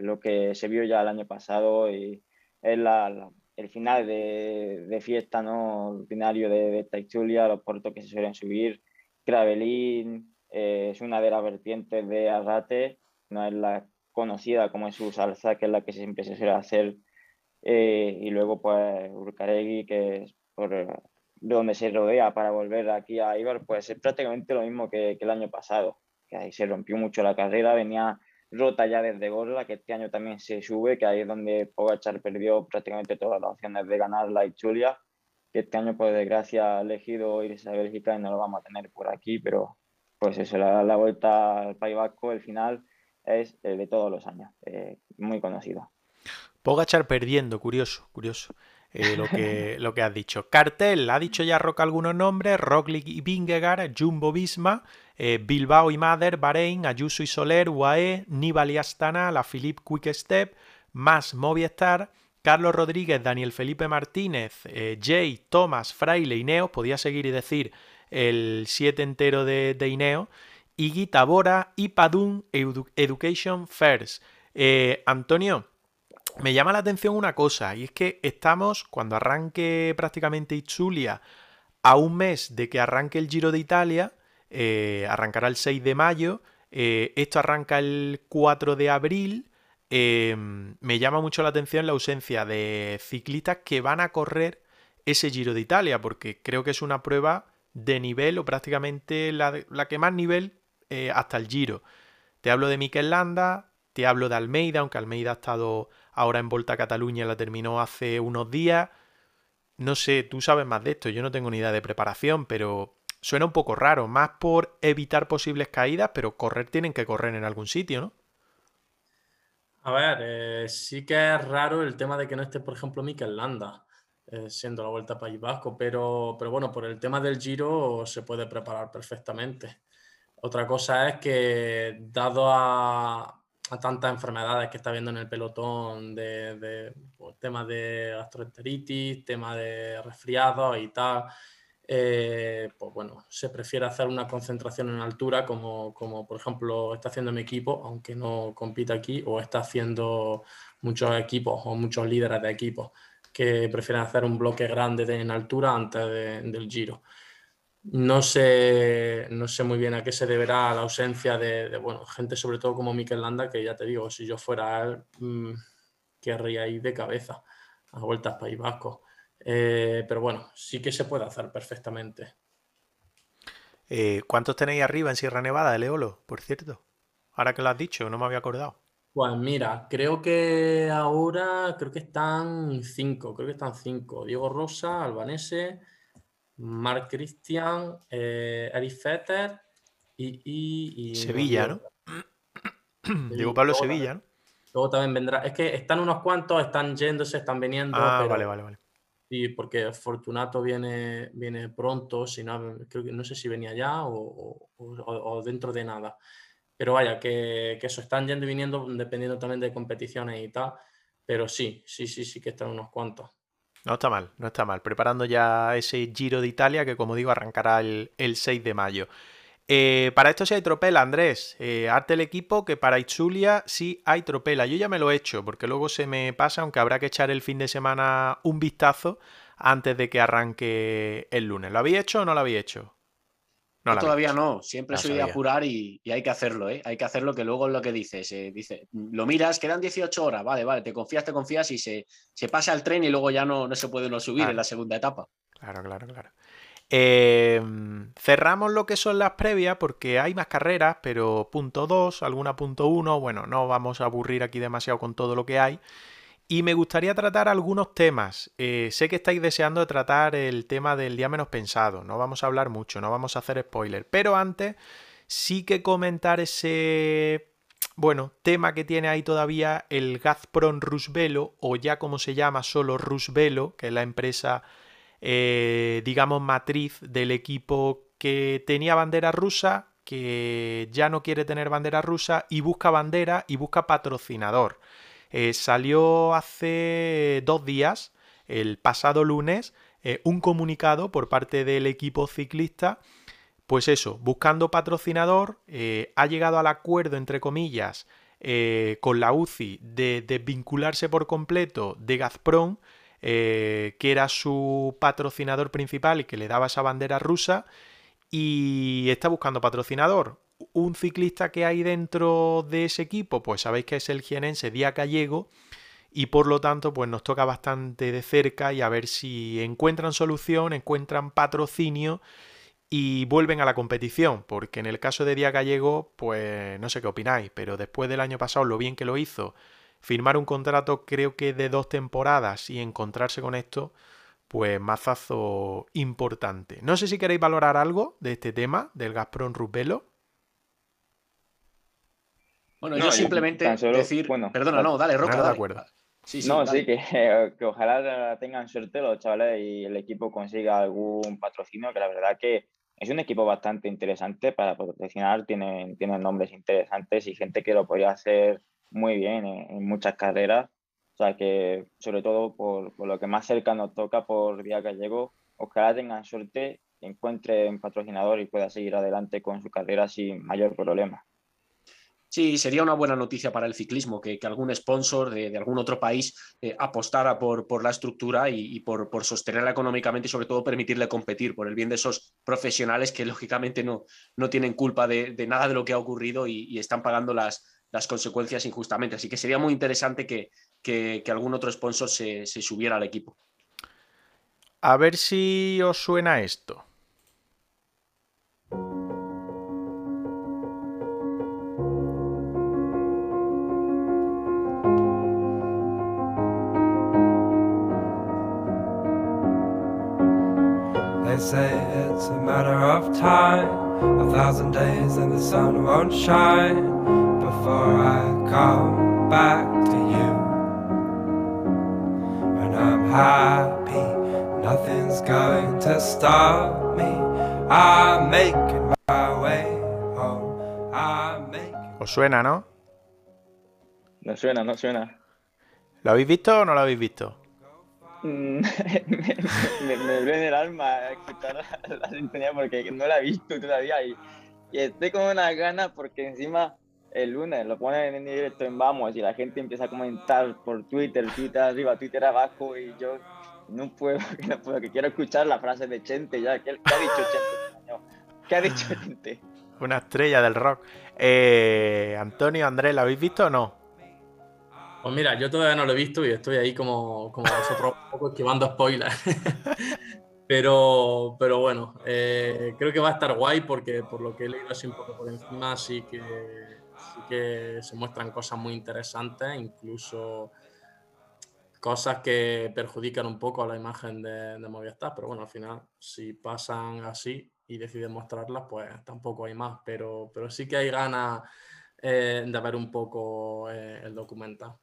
lo que se vio ya el año pasado y es la, el final de, de, fiesta no ordinario de, de Taichulia, los puertos que se suelen subir, Gravelín, eh, es una de las vertientes de Arrate, no es la conocida como es su salsa, que es la que siempre se suele hacer. Eh, y luego, pues, Urcaregui, que es por donde se rodea para volver aquí a Ibar, pues es prácticamente lo mismo que, el año pasado, que ahí se rompió mucho la carrera, venía rota ya desde Gorla, que este año también se sube, que ahí es donde Pogachar perdió prácticamente todas las opciones de ganar la Ichulia, que este año, por desgracia, ha elegido irse a Bélgica y no lo vamos a tener por aquí, pero pues eso, la, la vuelta al País Vasco, el final es el de todos los años, eh, muy conocido.
Pogachar perdiendo, curioso, curioso. Eh, lo, que, [LAUGHS] lo que has dicho. Cartel, ha dicho ya Roca algunos nombres, Roglic y Vingegaard, Jumbo Visma, eh, Bilbao y Mader, Bahrein, Ayuso y Soler, UAE, Nibali y Astana, la Philippe Quick Step, más Movistar, Carlos Rodríguez, Daniel Felipe Martínez, Jay, Thomas, Fraile, Ineos, podía seguir y decir el 7 entero de, de Ineo, Iggy Tabora y Padun Education First. Eh, Antonio, me llama la atención una cosa, y es que estamos, cuando arranque prácticamente Itzulia, a un mes de que arranque el Giro de Italia, eh, arrancará el 6 de mayo, eh, esto arranca el 4 de abril, me llama mucho la atención la ausencia de ciclistas que van a correr ese Giro de Italia, porque creo que es una prueba de nivel o prácticamente la, la que más nivel eh, hasta el Giro. Te hablo de Mikel Landa, te hablo de Almeida, aunque Almeida ha estado ahora en Volta a Cataluña, la terminó hace unos días. No sé, tú sabes más de esto, yo no tengo ni idea de preparación, pero suena un poco raro, más por evitar posibles caídas, pero correr tienen que correr en algún sitio, ¿no?
A ver, eh, sí que es raro el tema de que no esté, por ejemplo, Mikel Landa. Eh, siendo la Vuelta a País Vasco, pero, pero bueno, por el tema del Giro se puede preparar perfectamente. Otra cosa es que, dado a, tantas enfermedades que está viendo en el pelotón, de, pues, temas de gastroenteritis, temas de resfriados y tal, eh, pues bueno, se prefiere hacer una concentración en altura, como, como por ejemplo está haciendo mi equipo, aunque no compita aquí, o está haciendo muchos equipos o muchos líderes de equipos que prefieren hacer un bloque grande en altura antes del giro. No sé, no sé muy bien a qué se deberá la ausencia de, bueno, gente sobre todo como Mikel Landa, que ya te digo, si yo fuera él, mmm, querría ir de cabeza a vueltas País Vasco. Eh, pero bueno, sí que se puede hacer perfectamente.
Eh, ¿Cuántos tenéis arriba en Sierra Nevada Leolo, por cierto? Ahora que lo has dicho, no me había acordado.
Pues mira, creo que ahora creo que están cinco, creo que están cinco. Diego Rosa, Albanese, Marc Christian, eh, Eric Fetter y,
Sevilla, ¿no? Diego Pablo Sevilla, ¿no?
Luego también vendrá. Es que están unos cuantos, están yéndose, están viniendo.
Ah, vale, vale, vale.
Sí, porque Fortunato viene, viene pronto, si no, creo que no sé si venía ya o dentro de nada. Pero vaya, que, eso están yendo y viniendo dependiendo también de competiciones y tal. Pero sí, sí, sí, sí que están unos cuantos.
No está mal, no está mal. Preparando ya ese Giro de Italia que, como digo, arrancará el, 6 de mayo. Eh, para esto sí hay tropela, Andrés. Eh, arte el equipo que para Itzulia sí hay tropela. Yo ya me lo he hecho porque luego se me pasa, aunque habrá que echar el fin de semana un vistazo antes de que arranque el lunes. ¿Lo había hecho o no lo había hecho?
No, todavía no, siempre soy de apurar y, hay que hacerlo, ¿eh? Hay que hacerlo que luego es lo que dices. dice, lo miras, quedan 18 horas, vale, vale, te confías, te confías y se, se pasa el tren y luego ya no, no se puede uno subir en la segunda etapa.
Claro, claro, claro. Em, cerramos lo que son las previas porque hay más carreras, pero punto 2, alguna punto 1, bueno, no vamos a aburrir aquí demasiado con todo lo que hay. Y me gustaría tratar algunos temas. Eh, sé que estáis deseando tratar el tema del día menos pensado. No vamos a hablar mucho, no vamos a hacer spoiler. Pero antes, sí que comentar ese, bueno, tema que tiene ahí todavía el Gazprom Rusvelo, o ya como se llama solo Rusvelo, que es la empresa, eh, digamos, matriz del equipo que tenía bandera rusa, que ya no quiere tener bandera rusa y busca bandera y busca patrocinador. Eh, salió hace dos días, el pasado lunes, eh, un comunicado por parte del equipo ciclista, pues eso, buscando patrocinador, eh, ha llegado al acuerdo, entre comillas, con la UCI de desvincularse por completo de Gazprom, que era su patrocinador principal y que le daba esa bandera rusa, y está buscando patrocinador. Un ciclista que hay dentro de ese equipo, pues sabéis que es el jienense Díaz Gallego y por lo tanto pues nos toca bastante de cerca y a ver si encuentran solución, encuentran patrocinio y vuelven a la competición, porque en el caso de Díaz Gallego pues no sé qué opináis, pero después del año pasado lo bien que lo hizo, firmar un contrato creo que de dos temporadas y encontrarse con esto, pues mazazo importante. No sé si queréis valorar algo de este tema del Gazprom Rupelo.
Bueno, yo simplemente decir, perdona, no, dale, Roca,
de acuerdo.
no, sí, que, [LAUGHS] que, ojalá tengan suerte los chavales y el equipo consiga algún patrocinio, que la verdad que es un equipo bastante interesante para patrocinar, tienen, tienen nombres interesantes y gente que lo podría hacer muy bien en, muchas carreras. O sea que, sobre todo por, por, lo que más cerca nos toca por Día Gallego, ojalá tengan suerte, encuentren patrocinador y pueda seguir adelante con su carrera sin mayor problema.
Sí, sería una buena noticia para el ciclismo que, algún sponsor de, algún otro país eh, apostara por, la estructura y, por, sostenerla económicamente y sobre todo permitirle competir por el bien de esos profesionales que [LAUGHS] lógicamente no, no tienen culpa de, nada de lo que ha ocurrido y, están pagando las, las, consecuencias injustamente. Así que sería muy interesante que, que, algún otro sponsor se, se subiera al equipo.
A ver si os suena esto. They say it's a matter of time, a thousand days and the sun won't shine before I come back to you. When I'm happy, nothing's going to stop me. I'm making my way home. I'm making... ¿Os suena, no?
No suena, no suena.
¿Lo habéis visto o no lo habéis visto?
Mm, [LAUGHS] me, me, duele el alma escuchar la, sintonía porque no la he visto todavía y, estoy con una gana porque encima el lunes lo ponen en directo en Vamos y la gente empieza a comentar por Twitter, Twitter arriba, Twitter abajo y yo no puedo, [LAUGHS] no puedo que quiero escuchar la frase de Chente ya. ¿Qué, ha dicho Chente? ¿Qué ha dicho [LAUGHS] Chente?
Una estrella del rock. Eh, Antonio, Andrés, ¿la habéis visto o no?
Pues mira, yo todavía no lo he visto y estoy ahí como, como vosotros, un poco esquivando spoilers. [LAUGHS] pero, pero bueno, eh, creo que va a estar guay porque por lo que he leído así un poco por encima, sí que, sí que se muestran cosas muy interesantes, incluso cosas que perjudican un poco a la imagen de, de Movistar. Pero bueno, al final, si pasan así y deciden mostrarlas, pues tampoco hay más. Pero, pero sí que hay ganas eh, de ver un poco eh, el documental.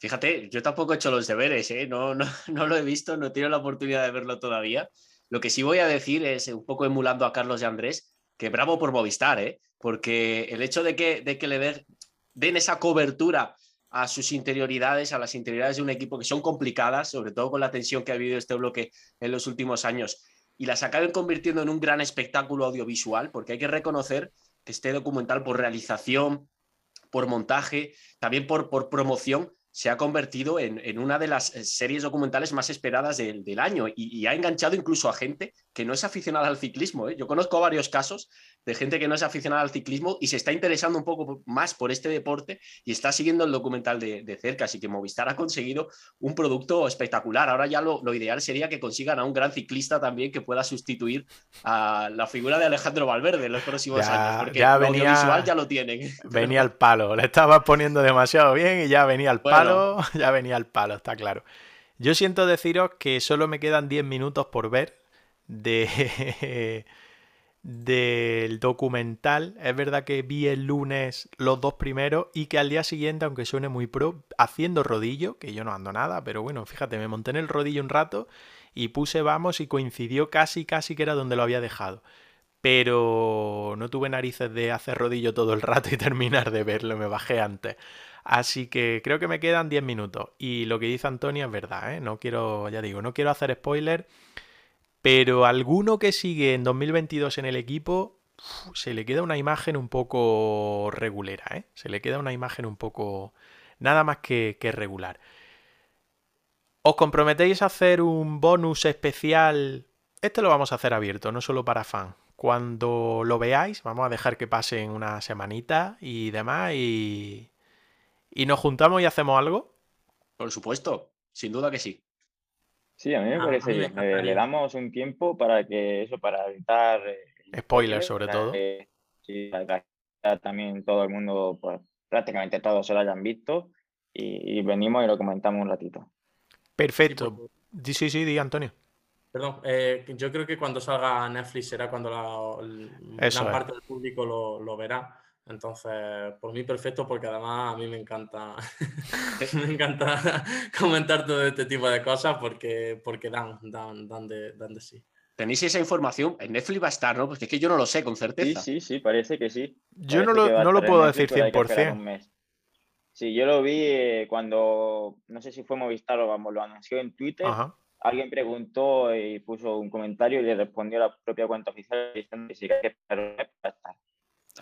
Fíjate, yo tampoco he hecho los deberes, ¿eh? no, no, [LAUGHS] no, lo he visto, no he tenido la oportunidad de verlo todavía. Lo que sí voy a decir es, un poco emulando a Carlos y Andrés, que bravo por Movistar, ¿eh? porque el hecho de que, de que le den esa cobertura a sus interioridades, a las interioridades de un equipo que son complicadas, sobre todo con la tensión que ha habido este bloque en los últimos años, y las acaben convirtiendo en un gran espectáculo audiovisual, porque hay que reconocer que este documental por realización, por montaje, también por, por promoción, se ha convertido en, una de las eh, series documentales más esperadas del, año y, ha enganchado incluso a gente que no es aficionada al ciclismo. ¿eh? Yo conozco varios casos de gente que no es aficionada al ciclismo y se está interesando un poco más por este deporte y está siguiendo el documental de, cerca. Así que Movistar ha conseguido un producto espectacular. Ahora ya lo, ideal sería que consigan a un gran ciclista también que pueda sustituir a la figura de Alejandro Valverde en los próximos años, porque ya venía, ya lo tienen.
Venía al palo, le estaba poniendo demasiado bien y ya venía al palo, [LAUGHS] ya venía al palo, está claro. Yo siento deciros que solo me quedan 10 minutos por ver de [LAUGHS] del documental. Es verdad que vi el lunes los dos primeros y que al día siguiente, aunque suene muy pro, haciendo rodillo, que yo no ando nada, pero bueno, fíjate, me monté en el rodillo un rato y puse vamos y coincidió casi, casi que era donde lo había dejado. Pero no tuve narices de hacer rodillo todo el rato y [LAUGHS] terminar de verlo, me bajé antes. Así que creo que me quedan 10 minutos. Y lo que dice Antonio es verdad, ¿eh? No quiero, ya digo, no quiero hacer spoiler. Pero alguno que sigue en 2022 en el equipo, se le queda una imagen un poco regulera, ¿eh? Se le queda una imagen un poco... Nada más que, regular. ¿Os comprometéis a hacer un bonus especial? Este lo vamos a hacer abierto, no solo para fan. cuando lo veáis. Vamos a dejar que pasen una semanita y demás y, y nos juntamos y hacemos algo.
Por supuesto, sin duda que sí.
Sí, a mí me ah, parece bien. Eh, le damos un tiempo para que eso, para evitar...
Eh, Spoilers sobre todo.
sí, también todo el mundo, pues prácticamente todos se lo hayan visto y, venimos y lo comentamos un ratito.
Perfecto. Sí, sí, sí, di Antonio.
Perdón, eh, yo creo que cuando salga Netflix será cuando la, gran parte del público lo, verá. Entonces, por mí perfecto, porque además a mí me encanta, [LAUGHS] me encanta [LAUGHS] comentar todo este tipo de cosas porque, porque dan, dan, dan, de, dan de sí.
¿Tenéis esa información? En Netflix va a estar, ¿no? Porque es que yo no lo sé con certeza.
Sí, sí, sí, parece que sí.
Yo no lo, no lo puedo decir 100%.
Sí, yo lo vi eh, cuando, no sé si fue Movistar o vamos, lo anunció en Twitter. Alguien preguntó y puso un comentario y le respondió a la propia cuenta oficial diciendo que sí que estar.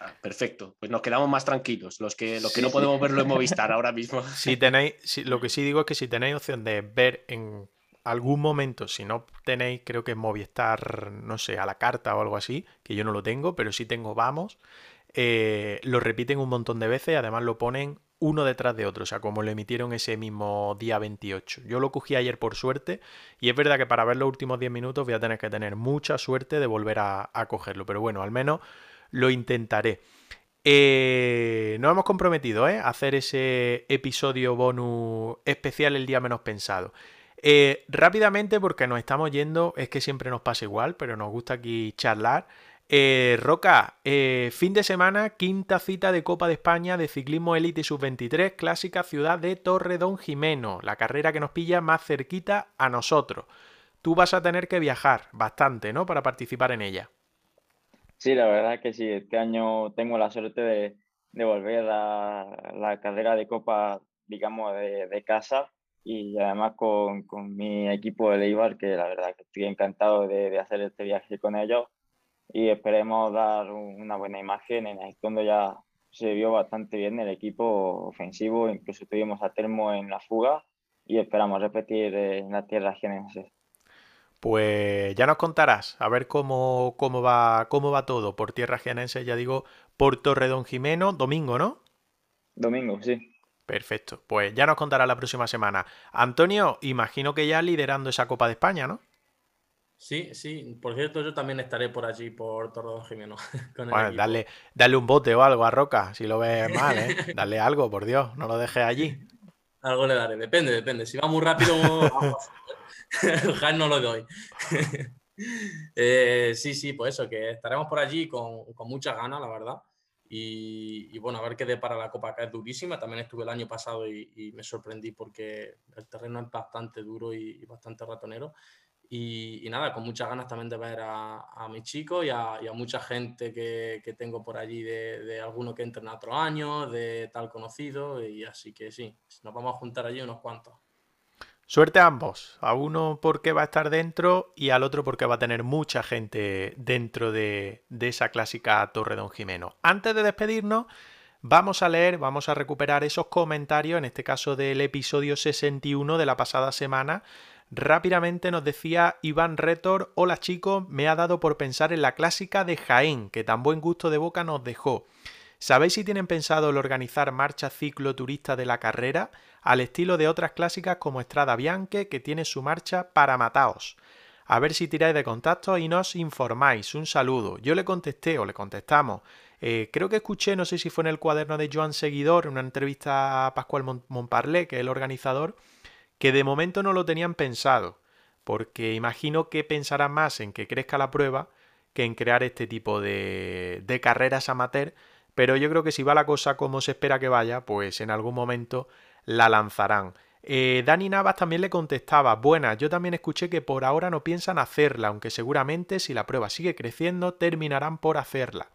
Ah, perfecto, pues nos quedamos más tranquilos, los que, los que no podemos verlo en [LAUGHS] Movistar ahora mismo.
Si tenéis, lo que sí digo es que si tenéis opción de ver en algún momento, si no tenéis, creo que Movistar, no sé, a la carta o algo así, que yo no lo tengo, pero sí tengo Vamos, eh, lo repiten un montón de veces, además lo ponen uno detrás de otro, o sea, como lo emitieron ese mismo día 28. Yo lo cogí ayer por suerte y es verdad que para ver los últimos 10 minutos voy a tener que tener mucha suerte de volver a, cogerlo, pero bueno, al menos lo intentaré. Eh, nos hemos comprometido ¿eh? a hacer ese episodio bonus especial el día menos pensado. Eh, rápidamente, porque nos estamos yendo, es que siempre nos pasa igual, pero nos gusta aquí charlar. Eh, Roca, eh, fin de semana, quinta cita de Copa de España de Ciclismo Elite Sub-23, clásica ciudad de Torredón Jimeno, la carrera que nos pilla más cerquita a nosotros. Tú vas a tener que viajar bastante, ¿no? Para participar en ella.
Sí, la verdad que sí, este año tengo la suerte de, volver a la carrera de Copa, digamos, de, casa y además con, mi equipo de Leibar, que la verdad que estoy encantado de, hacer este viaje con ellos y esperemos dar una buena imagen. En el fondo ya se vio bastante bien el equipo ofensivo, incluso tuvimos a Termo en la fuga y esperamos repetir en la tierra jienense.
Pues ya nos contarás a ver cómo, cómo, va, cómo va todo por tierra jienense, ya digo, por Torredón Jimeno, domingo, ¿no?
Domingo, sí.
Perfecto, pues ya nos contará la próxima semana. Antonio, imagino que ya liderando esa Copa de España, ¿no?
Sí, sí. Por cierto, yo también estaré por allí, por Torredón Jimeno. [LAUGHS]
bueno, dale, dale un bote o algo a Roca, si lo ves mal, ¿eh? Dale algo, por Dios, no lo dejes allí.
Algo le daré, depende, depende. Si va muy rápido, [LAUGHS] [LAUGHS] el no lo doy. [LAUGHS] Eh, sí, sí, pues eso, que estaremos por allí con, con muchas ganas, la verdad. Y, bueno, a ver qué de para la Copa, que es durísima. También estuve el año pasado y, me sorprendí porque el terreno es bastante duro y bastante ratonero. Y, nada, con muchas ganas también de ver a, mis chicos y a, mucha gente que, tengo por allí, de, alguno que entra en otro año, de tal conocido, y así que sí, nos vamos a juntar allí unos cuantos.
Suerte a ambos, a uno porque va a estar dentro y al otro porque va a tener mucha gente dentro de, de esa clásica Torre Don Jimeno. Antes de despedirnos, vamos a leer, vamos a recuperar esos comentarios, en este caso del episodio 61 de la pasada semana, Rápidamente nos decía Iván Retor, hola chicos, me ha dado por pensar en la clásica de Jaén, que tan buen gusto de boca nos dejó. ¿Sabéis si tienen pensado el organizar marcha cicloturista de la carrera, al estilo de otras clásicas como Estrada Bianche, que tiene su marcha para mataos? A ver si tiráis de contacto y nos informáis. Un saludo. Yo le contesté o le contestamos. Eh, creo que escuché, no sé si fue en el cuaderno de Joan Seguidor, una entrevista a Pascual Montparlé, que es el organizador, que de momento no lo tenían pensado, porque imagino que pensarán más en que crezca la prueba que en crear este tipo de, de carreras amateur, pero yo creo que si va la cosa como se espera que vaya, pues en algún momento la lanzarán. Eh, Dani Navas también le contestaba, buenas, yo también escuché que por ahora no piensan hacerla, aunque seguramente si la prueba sigue creciendo terminarán por hacerla.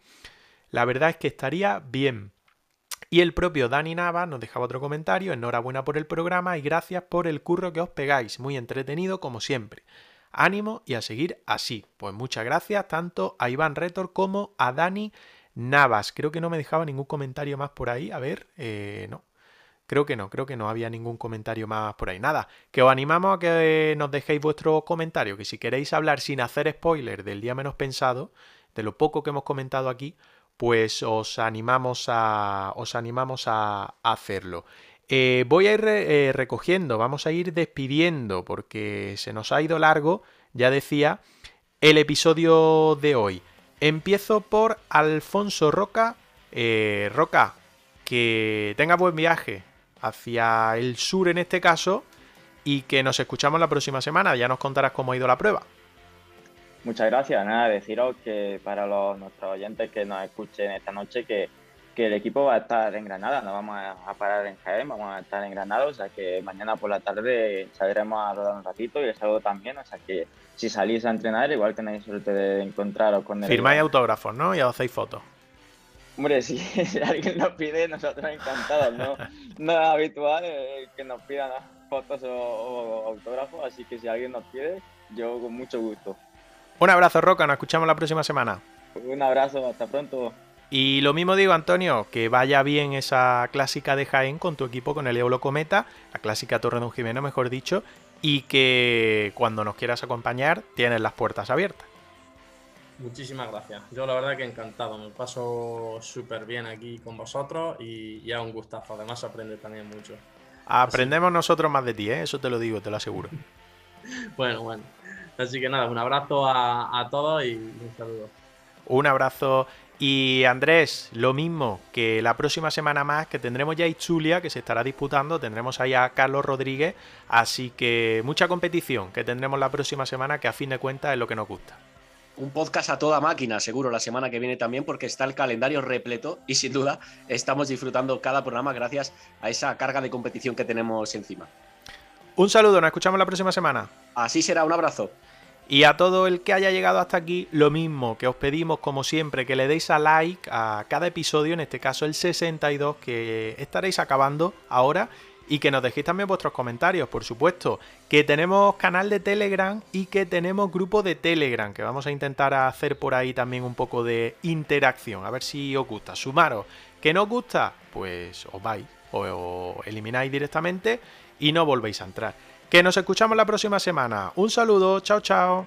La verdad es que estaría bien. Y el propio Dani Nava nos dejaba otro comentario, enhorabuena por el programa y gracias por el curro que os pegáis, muy entretenido como siempre. Ánimo y a seguir así. Pues muchas gracias tanto a Iván Retor como a Dani Navas. Creo que no me dejaba ningún comentario más por ahí. A ver, eh, no. Creo que no, creo que no había ningún comentario más por ahí. Nada, que os animamos a que nos dejéis vuestro comentario, que si queréis hablar sin hacer spoiler del día menos pensado, de lo poco que hemos comentado aquí, pues os animamos a, os animamos a, hacerlo. Eh, voy a ir eh, recogiendo, vamos a ir despidiendo porque se nos ha ido largo, ya decía, el episodio de hoy. Empiezo por Alfonso Roca. Eh, Roca, que tenga buen viaje hacia el sur en este caso y que nos escuchamos la próxima semana. Ya nos contarás cómo ha ido la prueba.
Muchas gracias. Nada, deciros que para los, nuestros oyentes que nos escuchen esta noche que, el equipo va a estar en Granada, no vamos a, parar en Jaén, vamos a estar en Granada, o sea que mañana por la tarde saldremos a rodar un ratito y el sábado también, o sea que si salís a entrenar igual tenéis suerte de encontraros con
el... Firmáis autógrafos, ¿no? Y hacéis fotos.
Hombre, [LAUGHS] si, alguien nos pide, nosotros encantados, ¿no? no es habitual eh, que nos pidan fotos o autógrafos, así que si alguien nos pide, yo con mucho gusto.
Un abrazo, Roca, nos escuchamos la próxima semana.
Un abrazo, hasta pronto.
Y lo mismo digo, Antonio, que vaya bien esa clásica de Jaén con tu equipo, con el Eolo Cometa, la clásica Torre de un Jimeno, mejor dicho, y que cuando nos quieras acompañar tienes las puertas abiertas.
Muchísimas gracias. Yo la verdad que encantado, me paso súper bien aquí con vosotros y ya un gustazo. Además aprende también mucho.
Aprendemos nosotros más de ti, ¿eh? eso te lo digo, te lo aseguro. [LAUGHS]
bueno, bueno. Así que nada, un abrazo a, todos y un saludo.
Un abrazo. Y Andrés, lo mismo que la próxima semana más, que tendremos ya Itzulia, que se estará disputando, tendremos ahí a Carlos Rodríguez, así que mucha competición que tendremos la próxima semana, que a fin de cuentas es lo que nos gusta.
Un podcast a toda máquina, seguro, la semana que viene también, porque está el calendario repleto y sin duda estamos disfrutando cada programa gracias a esa carga de competición que tenemos encima.
Un saludo, nos escuchamos la próxima semana.
Así será, un abrazo.
Y a todo el que haya llegado hasta aquí, lo mismo que os pedimos como siempre que le deis a like a cada episodio, en este caso el 62 que estaréis acabando ahora y que nos dejéis también vuestros comentarios, por supuesto, que tenemos canal de Telegram y que tenemos grupo de Telegram, que vamos a intentar hacer por ahí también un poco de interacción, a ver si os gusta, sumaros, que no os gusta, pues os vais o elimináis directamente y no volvéis a entrar. Que nos escuchamos la próxima semana. Un saludo, chao, chao.